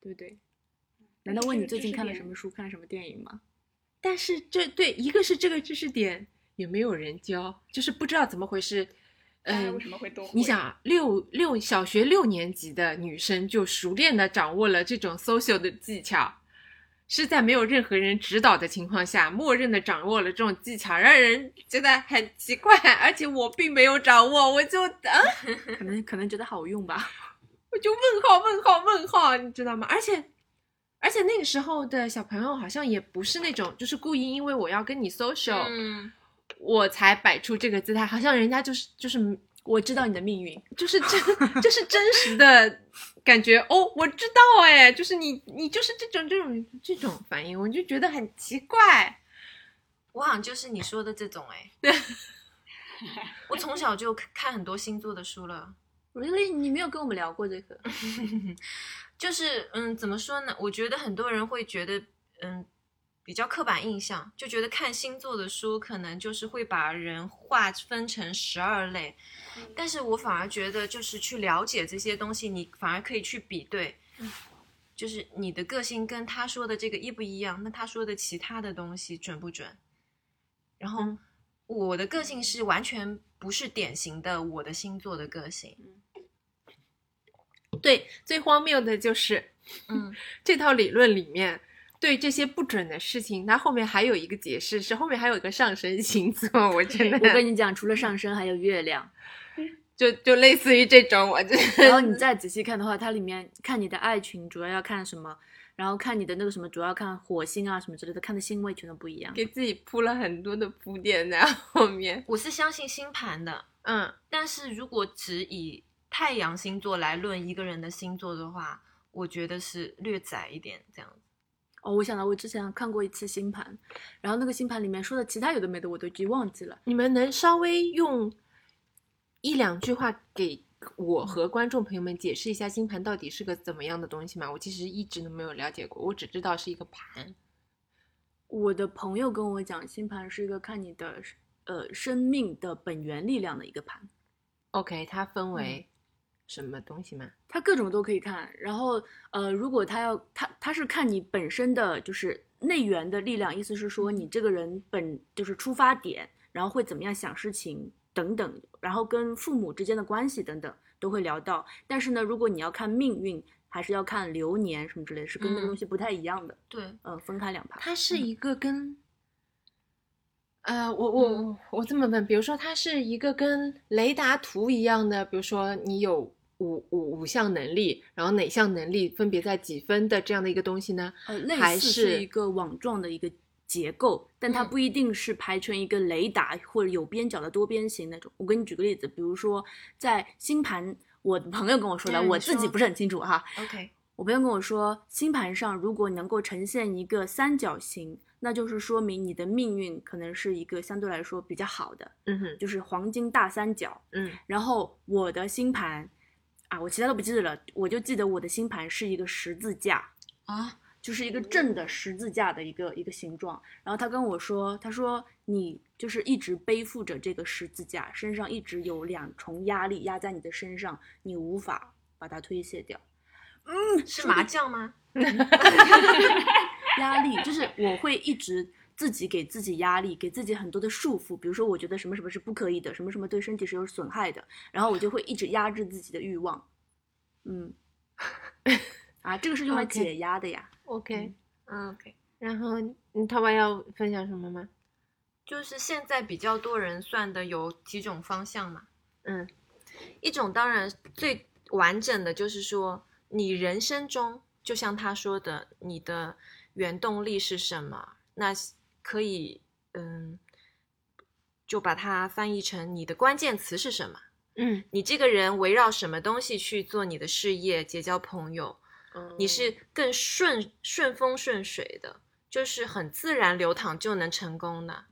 对不对？难道问你最近看了什么书、看了什么电影吗？但是这对一个是这个知识点也没有人教，就是不知道怎么回事。嗯为，什么会多？你想啊，六六小学六年级的女生就熟练的掌握了这种 social 的技巧，是在没有任何人指导的情况下，默认的掌握了这种技巧，让人觉得很奇怪。而且我并没有掌握，我就啊，可能可能觉得好用吧。*laughs* 我就问号问号问号，你知道吗？而且。而且那个时候的小朋友好像也不是那种，就是故意因为我要跟你 social，、嗯，我才摆出这个姿态，好像人家就是就是我知道你的命运，就是真，就是真实的感觉哦，我知道哎，就是你，你就是这种这种这种反应，我就觉得很奇怪。我好像就是你说的这种哎、*laughs* 我从小就看很多星座的书了。Really 你没有跟我们聊过这个？*laughs* 就是嗯，怎么说呢？我觉得很多人会觉得嗯比较刻板印象，就觉得看星座的书可能就是会把人划分成十二类，但是我反而觉得就是去了解这些东西，你反而可以去比对，就是你的个性跟他说的这个一不一样，那他说的其他的东西准不准？然后嗯我的个性是完全不是典型的我的星座的个性，对，最荒谬的就是嗯。*laughs* 这套理论里面对这些不准的事情，它后面还有一个解释，是后面还有一个上升星座，我真的我跟你讲，除了上升还有月亮，*laughs* 就就类似于这种，我真的然后你再仔细看的话，它里面看你的爱群主要要看什么，然后看你的那个什么主要看火星啊什么之类的，看的星位全都不一样。给自己铺了很多的铺垫在后面。我是相信星盘的，嗯，但是如果只以太阳星座来论一个人的星座的话，我觉得是略窄一点这样子。哦，我想到我之前看过一次星盘，然后那个星盘里面说的其他有的没的我都已经忘记了。你们能稍微用一两句话给我和观众朋友们解释一下星盘到底是个怎么样的东西吗？我其实一直都没有了解过，我只知道是一个盘。我的朋友跟我讲，星盘是一个看你的呃生命的本源力量的一个盘，OK，它分为什么东西吗？他各种都可以看。然后呃，如果他要他他是看你本身的就是内源的力量，意思是说你这个人本就是出发点，然后会怎么样想事情等等，然后跟父母之间的关系等等都会聊到。但是呢，如果你要看命运，还是要看流年什么之类的，是跟那个嗯东西不太一样的。对，嗯、分开两盘。它是一个跟，呃，我我我我这么问，比如说它是一个跟雷达图一样的，比如说你有五五五项能力，然后哪项能力分别在几分的这样的一个东西呢？呃，类还似是一个网状的一个结构，但它嗯不一定是排成一个雷达或者有边角的多边形那种。我给你举个例子，比如说在星盘，我的朋友跟我说的，我自己不是很清楚哈。OK，我朋友跟我说，星盘上如果能够呈现一个三角形，那就是说明你的命运可能是一个相对来说比较好的，嗯哼，就是黄金大三角。嗯然后我的星盘啊，我其他都不记得了，我就记得我的星盘是一个十字架。啊，就是一个正的十字架的一个一个形状。然后他跟我说，他说你就是一直背负着这个十字架，身上一直有两重压力压在你的身上，你无法把它推卸掉。嗯，是麻将吗？*laughs* 压力就是我会一直自己给自己压力，给自己很多的束缚。比如说，我觉得什么什么是不可以的，什么什么对身体是有损害的，然后我就会一直压制自己的欲望。嗯，*laughs* 啊，这个是用来解压的呀。，OK。嗯，OK，然后你淘宝要分享什么吗？就是现在比较多人算的有几种方向嘛。嗯一种当然最完整的就是说，你人生中就像他说的，你的原动力是什么？那可以，嗯，就把它翻译成你的关键词是什么？嗯，你这个人围绕什么东西去做你的事业、结交朋友？你是更顺顺风顺水的，就是很自然流淌就能成功的。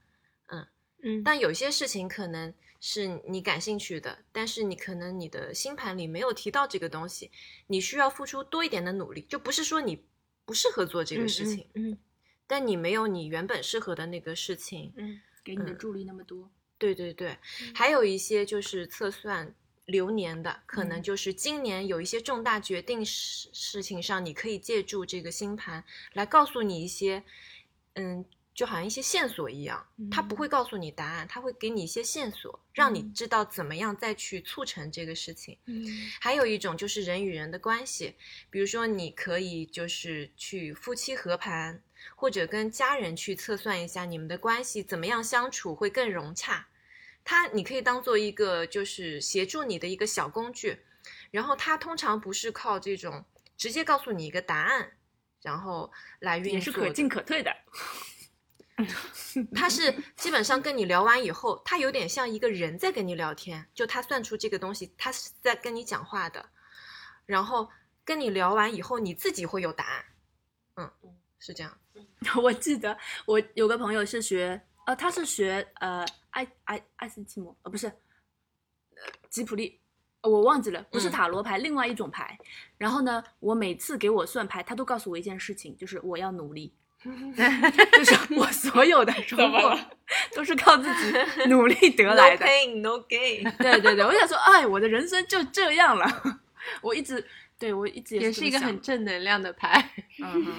嗯嗯，但有些事情可能是你感兴趣的，但是你可能你的星盘里没有提到这个东西，你需要付出多一点的努力。就不是说你不适合做这个事情，嗯但你没有你原本适合的那个事情。嗯嗯给你的助力那么多，对对对，还有一些就是测算流年的，可能嗯。就是今年有一些重大决定事事情上，你可以借助这个星盘来告诉你一些，嗯，就好像一些线索一样，它不会。告诉你答案，它会给你一些线索，让你嗯。知道怎么样再去促成这个事情。嗯。还有一种就是人与人的关系，比如说你可以就是去夫妻合盘，或者跟家人去测算一下你们的关系怎么样相处会更融洽。它你可以当做一个就是协助你的一个小工具，然后它通常不是靠这种直接告诉你一个答案，然后来运作的也是可进可退的。他是基本上跟你聊完以后，他有点像一个人在跟你聊天，就他算出这个东西，他是在跟你讲话的，然后跟你聊完以后，你自己会有答案，嗯，是这样，*laughs* 我记得我有个朋友是学，呃，他是学呃爱爱爱斯基摩，呃，不是，呃吉普力，呃我忘记了，不是嗯塔罗牌，另外一种牌。然后呢，我每次给我算牌，他都告诉我一件事情，就是我要努力，*laughs* 就是我所有的 *laughs* 收获都是靠自己努力得来的 No 的。pain, no gain。对对对，我想说，哎，我的人生就这样了。我一直对我一直也是一个很正能量的牌。嗯哼，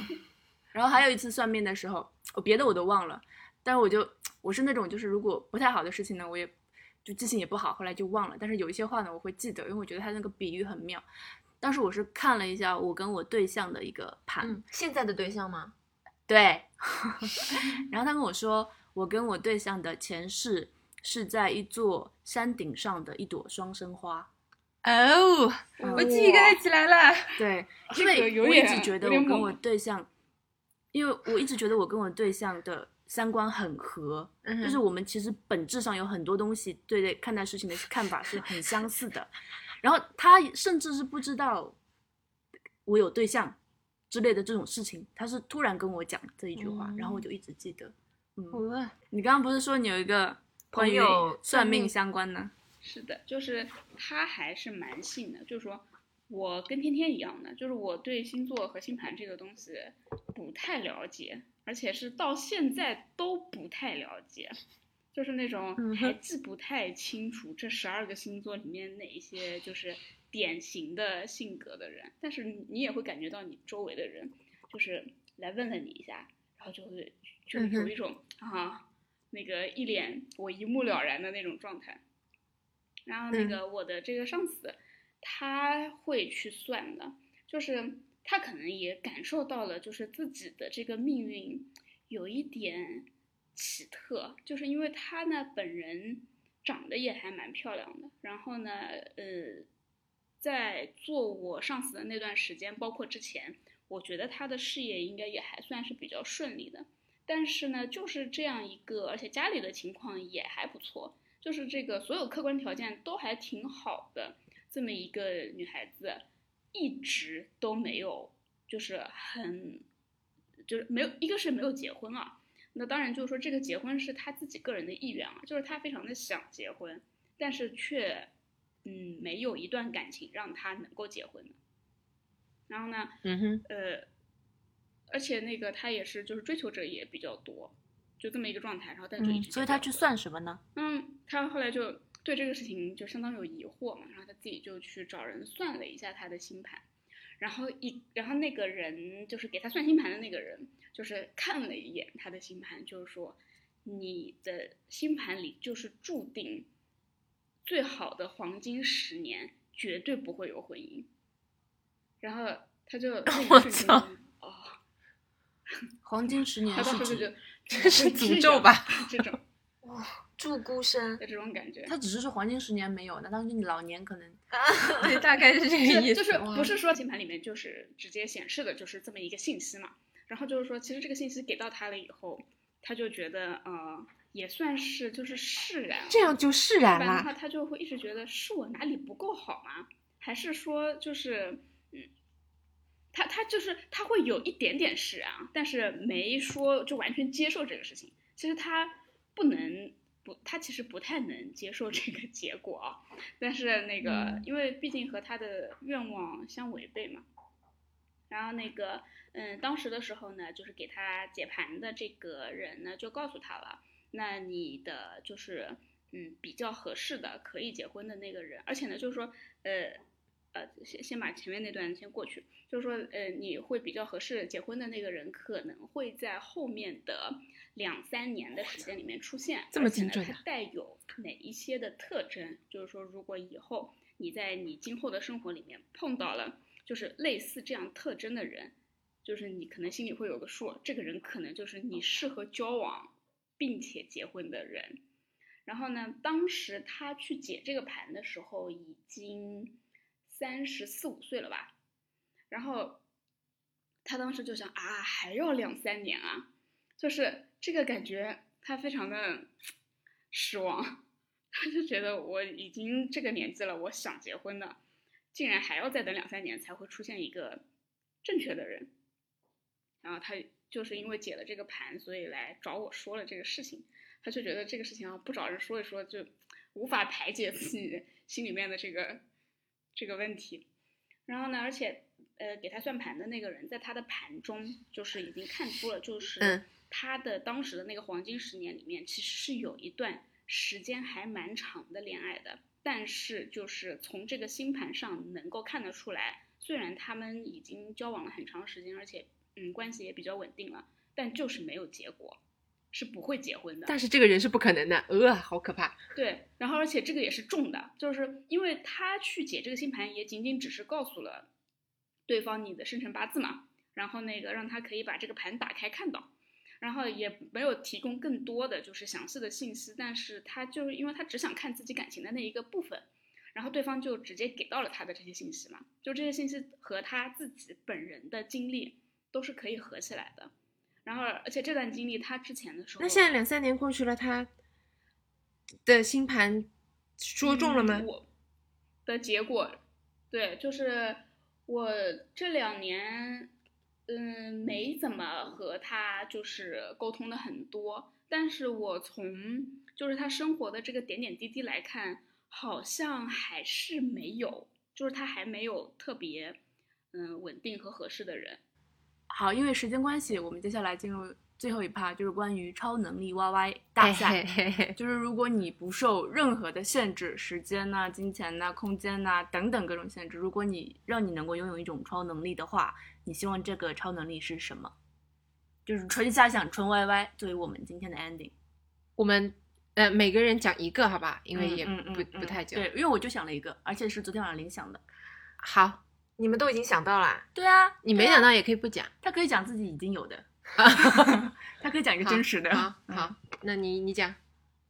然后还有一次算命的时候，我别的我都忘了，但是我就我是那种就是如果不太好的事情呢，我也就记性也不好，后来就忘了。但是有一些话呢，我会记得，因为我觉得他那个比喻很妙。当时我是看了一下我跟我对象的一个盘，嗯，现在的对象吗？*laughs* 对，*laughs* 然后他跟我说，我跟我对象的前世是在一座山顶上的一朵双生花。哦，我鸡皮疙瘩起来了。对，因为我一直觉得我跟我对象，因为我一直觉得我跟我对象的三观很合，嗯就是我们其实本质上有很多东西对待看待事情的看法是很相似的。然后他甚至是不知道我有对象之类的这种事情，他是突然跟我讲这一句话，然后我就一直记得。嗯，你刚刚不是说你有一个朋友算命相关呢？是的，就是他还是蛮信的，就是说我跟天天一样的，就是我对星座和星盘这个东西不太了解，而且是到现在都不太了解，就是那种还记不太清楚这十二个星座里面哪一些就是典型的性格的人，但是你你也会感觉到你周围的人就是来问了你一下，然后就会就有一种、啊那个一脸我一目了然的那种状态。然后那嗯。个我的这个上司，他会去算的，就是他可能也感受到了，就是自己的这个命运有一点奇特，就是因为他呢本人长得也还蛮漂亮的，然后呢，呃，在做我上司的那段时间，包括之前，我觉得他的事业应该也还算是比较顺利的。但是呢，就是这样一个，而且家里的情况也还不错，就是这个所有客观条件都还挺好的，这么一个女孩子，一直都没有，就是很，就是没有，一个是没有结婚啊。那当然就是说，这个结婚是她自己个人的意愿啊，就是她非常的想结婚，但是却，嗯，没有一段感情让她能够结婚的。然后呢，嗯哼，呃。而且那个她也是，就是追求者也比较多，就这么一个状态，然后但就一直、嗯，所以他去算什么呢？嗯，他后来就对这个事情就相当有疑惑嘛，然后他自己就去找人算了一下他的星盘，然后一然后那个人就是给他算星盘的那个人，就是看了一眼他的星盘，就是说你的星盘里就是注定最好的黄金十年绝对不会有婚姻，然后他就 *laughs* 那一瞬间哦。黄金十 *laughs* 年他当时就这 *laughs* 是诅咒吧？这种哇，祝孤生的这种感觉，他只是说黄金十年没有，那当时你老年可能 *laughs* 对，大概是这个意思。就是不是说键盘里面就是直接显示的就是这么一个信息嘛？然后就是说，其实这个信息给到他了以后，他就觉得呃也算是就是释然，这样就释不然然的话。他就会一直觉得是我哪里不够好吗？还是说就是嗯，他他就是他会有一点点释然啊，但是没说就完全接受这个事情。其实他不能不，他其实不太能接受这个结果啊。但是那个，嗯因为毕竟和他的愿望相违背嘛。然后那个，嗯，当时的时候呢，就是给他解盘的这个人呢，就告诉他了，那你的就是，嗯，比较合适的可以结婚的那个人，而且呢，就是说，呃，呃，先先把前面那段先过去，就是说，呃，你会比较合适结婚的那个人，可能会在后面的两三年的时间里面出现，这么而且呢精准啊它带有哪一些的特征？就是说，如果以后你在你今后的生活里面碰到了就是类似这样特征的人，就是你可能心里会有个数，这个人可能就是你适合交往并且结婚的人。然后呢，当时他去解这个盘的时候，已经三十四五岁了吧。然后他当时就想啊，还要两三年啊，就是这个感觉，他非常的失望。*laughs* 他就觉得我已经这个年纪了，我想结婚的，竟然还要再等两三年才会出现一个正确的人。然后他就是因为解了这个盘，所以来找我说了这个事情。他就觉得这个事情啊，不找人说一说，就无法排解自己心里面的这个这个问题。然后呢，而且呃，给他算盘的那个人，在他的盘中就是已经看出了，就是嗯他的当时的那个黄金十年里面，其实是有一段时间还蛮长的恋爱的。但是就是从这个星盘上能够看得出来，虽然他们已经交往了很长时间，而且嗯关系也比较稳定了，但就是没有结果，是不会结婚的。但是这个人是不可能的，呃，好可怕。对，然后而且这个也是重的，就是因为他去解这个星盘，也仅仅只是告诉了对方你的生辰八字嘛，然后那个让他可以把这个盘打开看到，然后也没有提供更多的就是详细的信息，但是他就是因为他只想看自己感情的那一个部分，然后对方就直接给到了他的这些信息嘛，就这些信息和他自己本人的经历都是可以合起来的。然后，而且这段经历，他之前的时候，那现在两三年过去了，他的星盘说中了吗嗯？我的结果，对，就是我这两年，嗯，没怎么和他就是沟通的很多，但是我从就是他生活的这个点点滴滴来看，好像还是没有，就是他还没有特别嗯稳定和合适的人。好，因为时间关系，我们接下来进入最后一趴，就是关于超能力 YY 大赛。嘿嘿嘿 *laughs* 就是如果你不受任何的限制，时间呐、金钱呐、空间呐、等等各种限制，如果你让你能够拥有一种超能力的话，你希望这个超能力是什么？就是纯瞎想，纯 YY 作为我们今天的 ending，我们呃每个人讲一个，好吧？因为也不、嗯嗯嗯不太久。对，因为我就想了一个，而且是昨天晚上铃想的。好，你们都已经想到了，对啊，对啊你没想到也可以不讲。他可以讲自己已经有的，*laughs* 他可以讲一个真实的。好嗯好，那你你讲。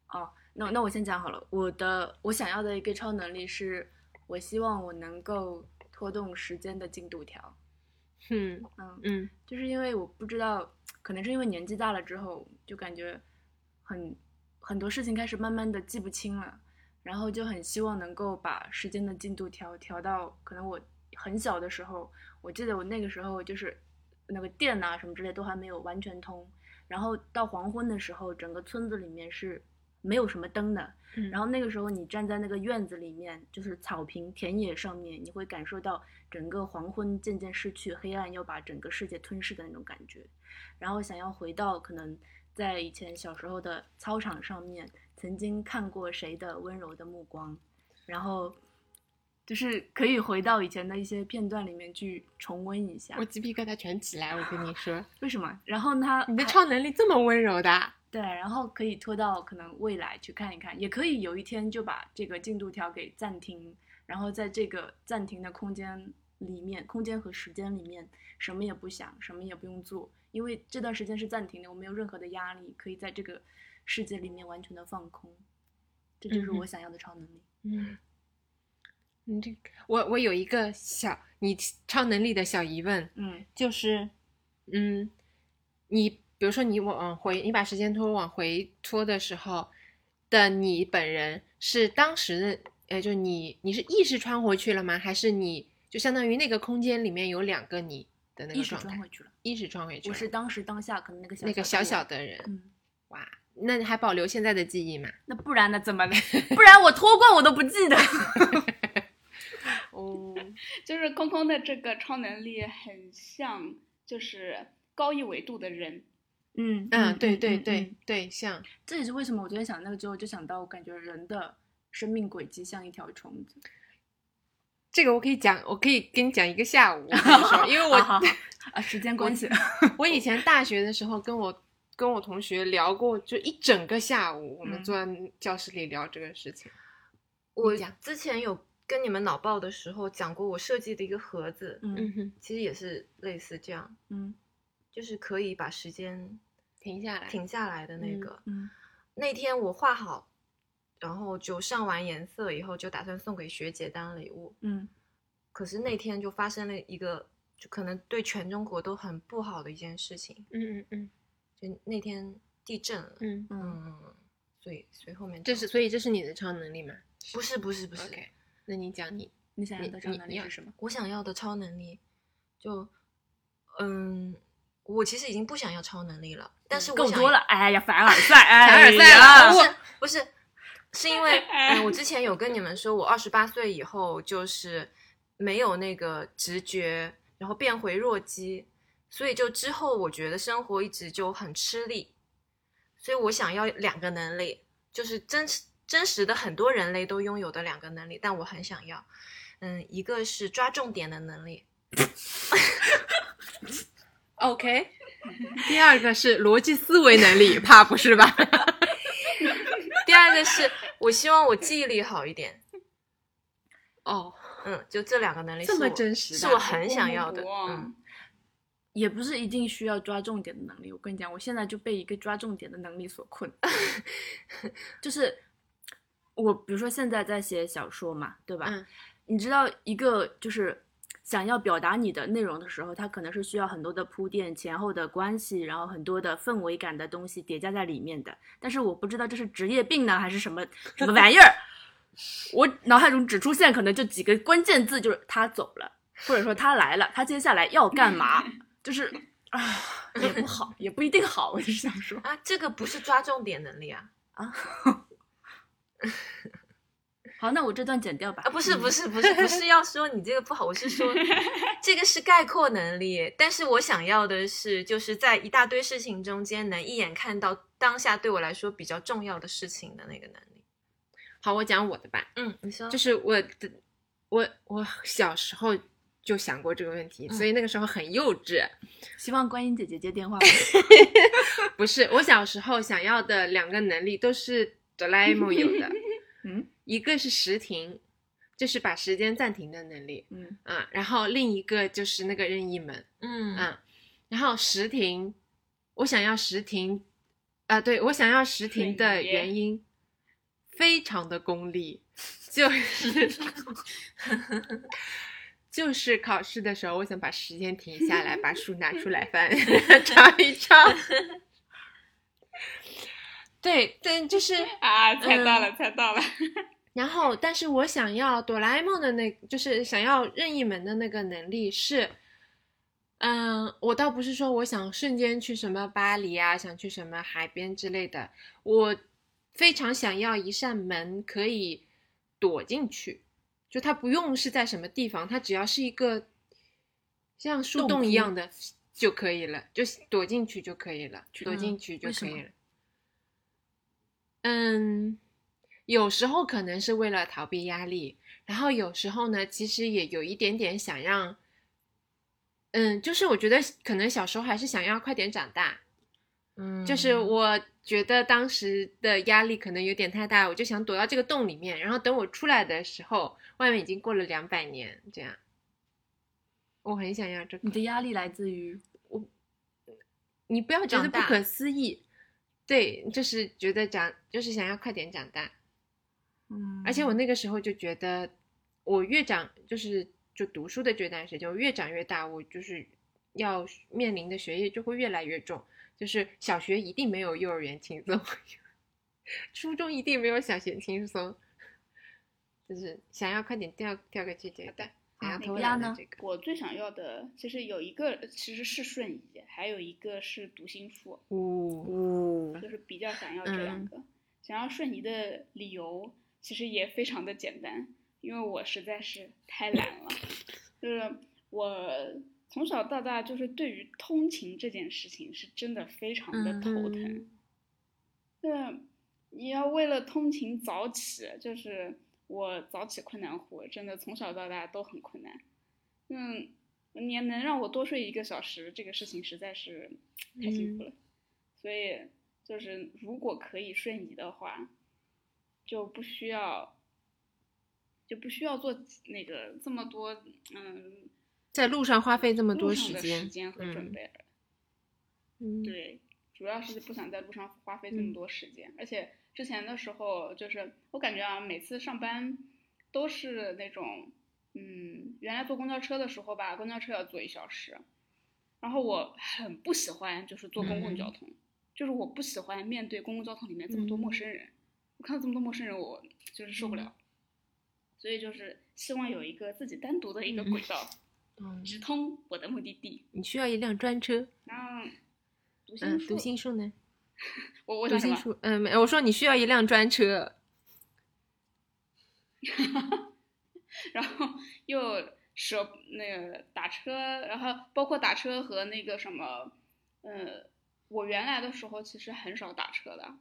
哦，那那我先讲好了。我的我想要的一个超能力是，我希望我能够拖动时间的进度条。嗯嗯，嗯就是因为我不知道，可能是因为年纪大了之后，就感觉很很多事情开始慢慢的记不清了，然后就很希望能够把时间的进度条调到可能我很小的时候，我记得我那个时候就是那个电啊什么之类都还没有完全通，然后到黄昏的时候，整个村子里面是没有什么灯的，嗯，然后那个时候你站在那个院子里面，就是草坪田野上面，你会感受到整个黄昏渐渐逝去，黑暗要把整个世界吞噬的那种感觉。然后想要回到可能在以前小时候的操场上面，曾经看过谁的温柔的目光，然后就是可以回到以前的一些片段里面去重温一下我。鸡皮疙瘩全起来，我跟你说，*laughs* 为什么？然后他你的超能力这么温柔的，啊对，然后可以拖到可能未来去看一看，也可以有一天就把这个进度条给暂停，然后在这个暂停的空间里面，空间和时间里面什么也不想，什么也不用做，因为这段时间是暂停的，我没有任何的压力，可以在这个世界里面完全的放空，这就是我想要的超能力。嗯，你这我我有一个小你超能力的小疑问，嗯就是，嗯，你比如说你往回，你把时间拖往回拖的时候的你本人是当时的，呃，就你你是意识穿回去了吗？还是你就相当于那个空间里面有两个你的那个状态？穿回去了，意识穿回去了，我是当时当下可能那个小那个小小的的人，嗯，哇，那你还保留现在的记忆吗？那不然呢？怎么的？不然我脱光我都不记得。*laughs* 哦，*laughs* 就是空空的这个超能力很像，就是高一维度的人。嗯嗯，对对嗯对嗯对，像这也是为什么我昨天想那个之后，就想到我感觉人的生命轨迹像一条虫子。这个我可以讲，我可以跟你讲一个下午，*laughs* 我跟你说因为我 *laughs* 啊，时间关系，我以前大学的时候跟我跟我同学聊过，就一整个下午，我们嗯坐在教室里聊这个事情。我讲之前有跟你们脑爆的时候讲过，我设计的一个盒子，嗯。嗯哼，其实也是类似这样，嗯。就是可以把时间停下来，停下来的那嗯个。嗯。那天我画好，然后就上完颜色以后，就打算送给学姐当礼物。嗯。可是那天就发生了一个，就可能对全中国都很不好的一件事情，嗯嗯嗯。就那天地震了。嗯，嗯。嗯，所以所以后面这是所以这是你的超能力吗？不是不是不是那你讲你，你想要的超能力是什么？我想要的超能力，就嗯，我其实已经不想要超能力了，但是我想够多了，哎呀，凡尔赛，*laughs* 哎凡尔赛呀了 *laughs* 不是不是，是因为 *laughs* 嗯，我之前有跟你们说，我二十八岁以后就是没有那个直觉，然后变回弱鸡，所以就之后我觉得生活一直就很吃力，所以我想要两个能力，就是真实真实的很多人类都拥有的两个能力，但我很想要，嗯，一个是抓重点的能力，*laughs* OK，*laughs* 第二个是逻辑思维能力，怕不是吧？*laughs* 第二个是我希望我记忆力好一点，哦，嗯，就这两个能力这么真实是我很想要的，嗯。也不是一定需要抓重点的能力。我跟你讲，我现在就被一个抓重点的能力所困，就是我比如说现在在写小说嘛，对吧？嗯你知道一个就是想要表达你的内容的时候，它可能是需要很多的铺垫、前后的关系，然后很多的氛围感的东西叠加在里面的。但是我不知道这是职业病呢，还是什么什么玩意儿。我脑海中只出现可能就几个关键字，就是他走了，或者说他来了，他接下来要干嘛，*laughs* 就是啊，也不好，也不一定好。我就是想说，啊，这个不是抓重点能力啊！*laughs* 好，那我这段剪掉吧。啊，不是嗯不是不是不是要说你这个不好，我是说 *laughs* 这个是概括能力，但是我想要的是就是在一大堆事情中间能一眼看到当下对我来说比较重要的事情的那个能力。好，我讲我的吧。嗯，你说就是我的，我我小时候就想过这个问题，嗯所以那个时候很幼稚。希望观音姐姐接电话吧。*laughs* 不是，我小时候想要的两个能力都是哆啦 A 梦有的，*laughs* 嗯。一个是时停，就是把时间暂停的能力，嗯。啊，然后另一个就是那个任意门，嗯。啊，然后时停，我想要时停，啊，对我想要时停的原因非常的功利，就是 *laughs* 就是考试的时候，我想把时间停下来，把书拿出来翻，*laughs* 找一找。对但，就是 *laughs* 啊，猜到了，嗯猜到了。*laughs* 然后，但是我想要哆啦 A 梦的那，就是想要任意门的那个能力是，嗯，我倒不是说我想瞬间去什么巴黎啊，想去什么海边之类的，我非常想要一扇门可以躲进去，就它不用是在什么地方，它只要是一个像树洞一样的就可以了，就躲进去就可以了，躲嗯进去就可以了。嗯，有时候可能是为了逃避压力，然后有时候呢，其实也有一点点想让，嗯，就是我觉得可能小时候还是想要快点长大，嗯，就是我觉得当时的压力可能有点太大，我就想躲到这个洞里面，然后等我出来的时候，外面已经过了两百年，这样，我很想要这个你。的压力来自于我你不要觉得不可思议，对，就是觉得长，就是想要快点长大。嗯，而且我那个时候就觉得，我越长就是就读书的这段时间，我越长越大，我就是要面临的学业就会越来越重。就是小学一定没有幼儿园轻松，*laughs* 初中一定没有小学轻松，*laughs* 就是想要快点调调个这个的，想要那偷个鸭呢这个。我最想要的其实有一个其实是瞬移，还有一个是读心术，呜、哦，就是比较想要这两个。想要瞬移的理由其实也非常的简单，因为我实在是太懒了，就是我从小到大就是对于通勤这件事情是真的非常的嗯头疼。对，你要为了通勤早起，就是我早起困难户，真的从小到大都很困难。嗯，你能让我多睡一个小时，这个事情实在是太辛苦了。所以就是如果可以瞬移的话，就不需要就不需要做那个这么多嗯在路上花费这么路多上的时间，和准嗯备对，主要是不想在路上花费这嗯么多时间，而且之前的时候，就是我感觉啊，每次上班都是那种，嗯，原来坐公交车的时候吧，公交车要坐一小时，然后我很不喜欢就是坐公共交嗯。通，就是我不喜欢面对公共交通里面这么多陌嗯生人，我看到这么多陌生人，我就是受不了，所以就是希望有一个自己单独的一个嗯。轨道，*laughs* 嗯。直通我的目的地。你需要一辆专车，那读心嗯，术，读心术呢？*laughs* 我我想什么？读心术，嗯，没，我说你需要一辆专车，*laughs* 然后又舍那个打车，然后包括打车和那个什么，嗯，我原来的时候其实很少打车的，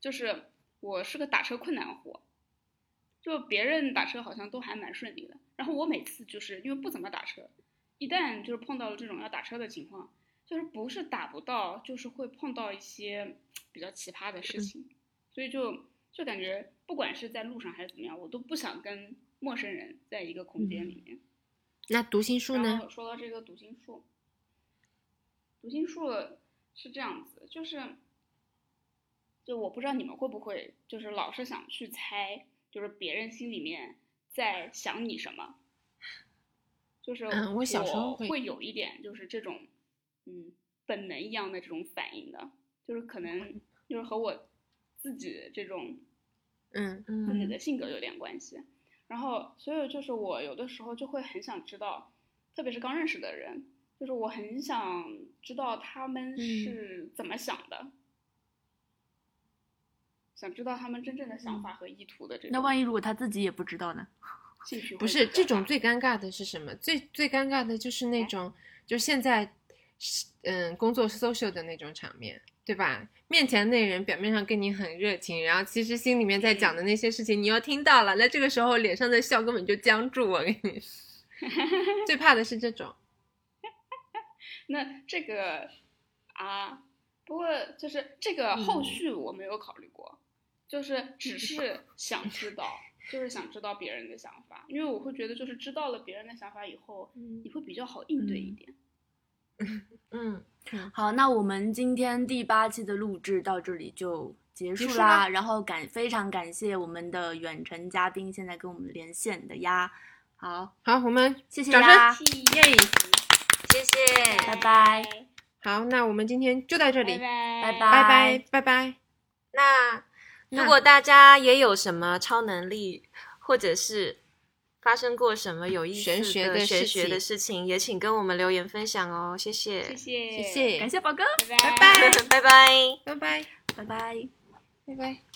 就是我是个打车困难户，就别人打车好像都还蛮顺利的，然后我每次就是因为不怎么打车，一旦就是碰到了这种要打车的情况，就是不是打不到，就是会碰到一些比较奇葩的事情，所以就就感觉不管是在路上还是怎么样，我都不想跟陌生人在一个空间里面。那读心术然呢？后说到这个读心术，读心术是这样子，就是，就我不知道你们会不会，就是老是想去猜，就是别人心里面在想你什么。就是嗯我小时候会会有一点就是这种，嗯，本能一样的这种反应的，就是可能就是和我自己这种嗯自己的性格有点关系。然后，所以就是我有的时候就会很想知道，特别是刚认识的人，就是我很想知道他们是怎么想的，想知道他们真正的想法和意图的这种。那万一如果他自己也不知道呢？*laughs* 不是这种最尴尬的是什么？最最尴尬的就是那种，就现在，嗯，工作 social 的那种场面，对吧？面前那人表面上跟你很热情，然后其实心里面在讲的那些事情，你又听到了，那这个时候脸上的笑根本就僵住。我跟你说，*laughs* 最怕的是这种。*laughs* 那这个啊，不过就是这个后嗯续我没有考虑过，就是只是 *laughs* 想知道，就是想知道别人的想法，因为我会觉得就是知道了别人的想法以后，你会比较好应对一点。嗯，*laughs* 好，那我们今天第八期的录制到这里就结束啦。然后感非常感谢我们的远程嘉宾现在跟我们连线的呀。好，好，我们谢谢掌声呀，耶！谢谢，拜拜。好，那我们今天就到这里，拜拜拜拜拜拜。那那如果大家也有什么超能力，或者是发生过什么有意思玄学的的玄学的事情，也请跟我们留言分享哦，谢谢，谢谢谢谢，感谢宝哥，拜拜。*laughs* 拜拜。拜。拜。拜，拜。拜。拜。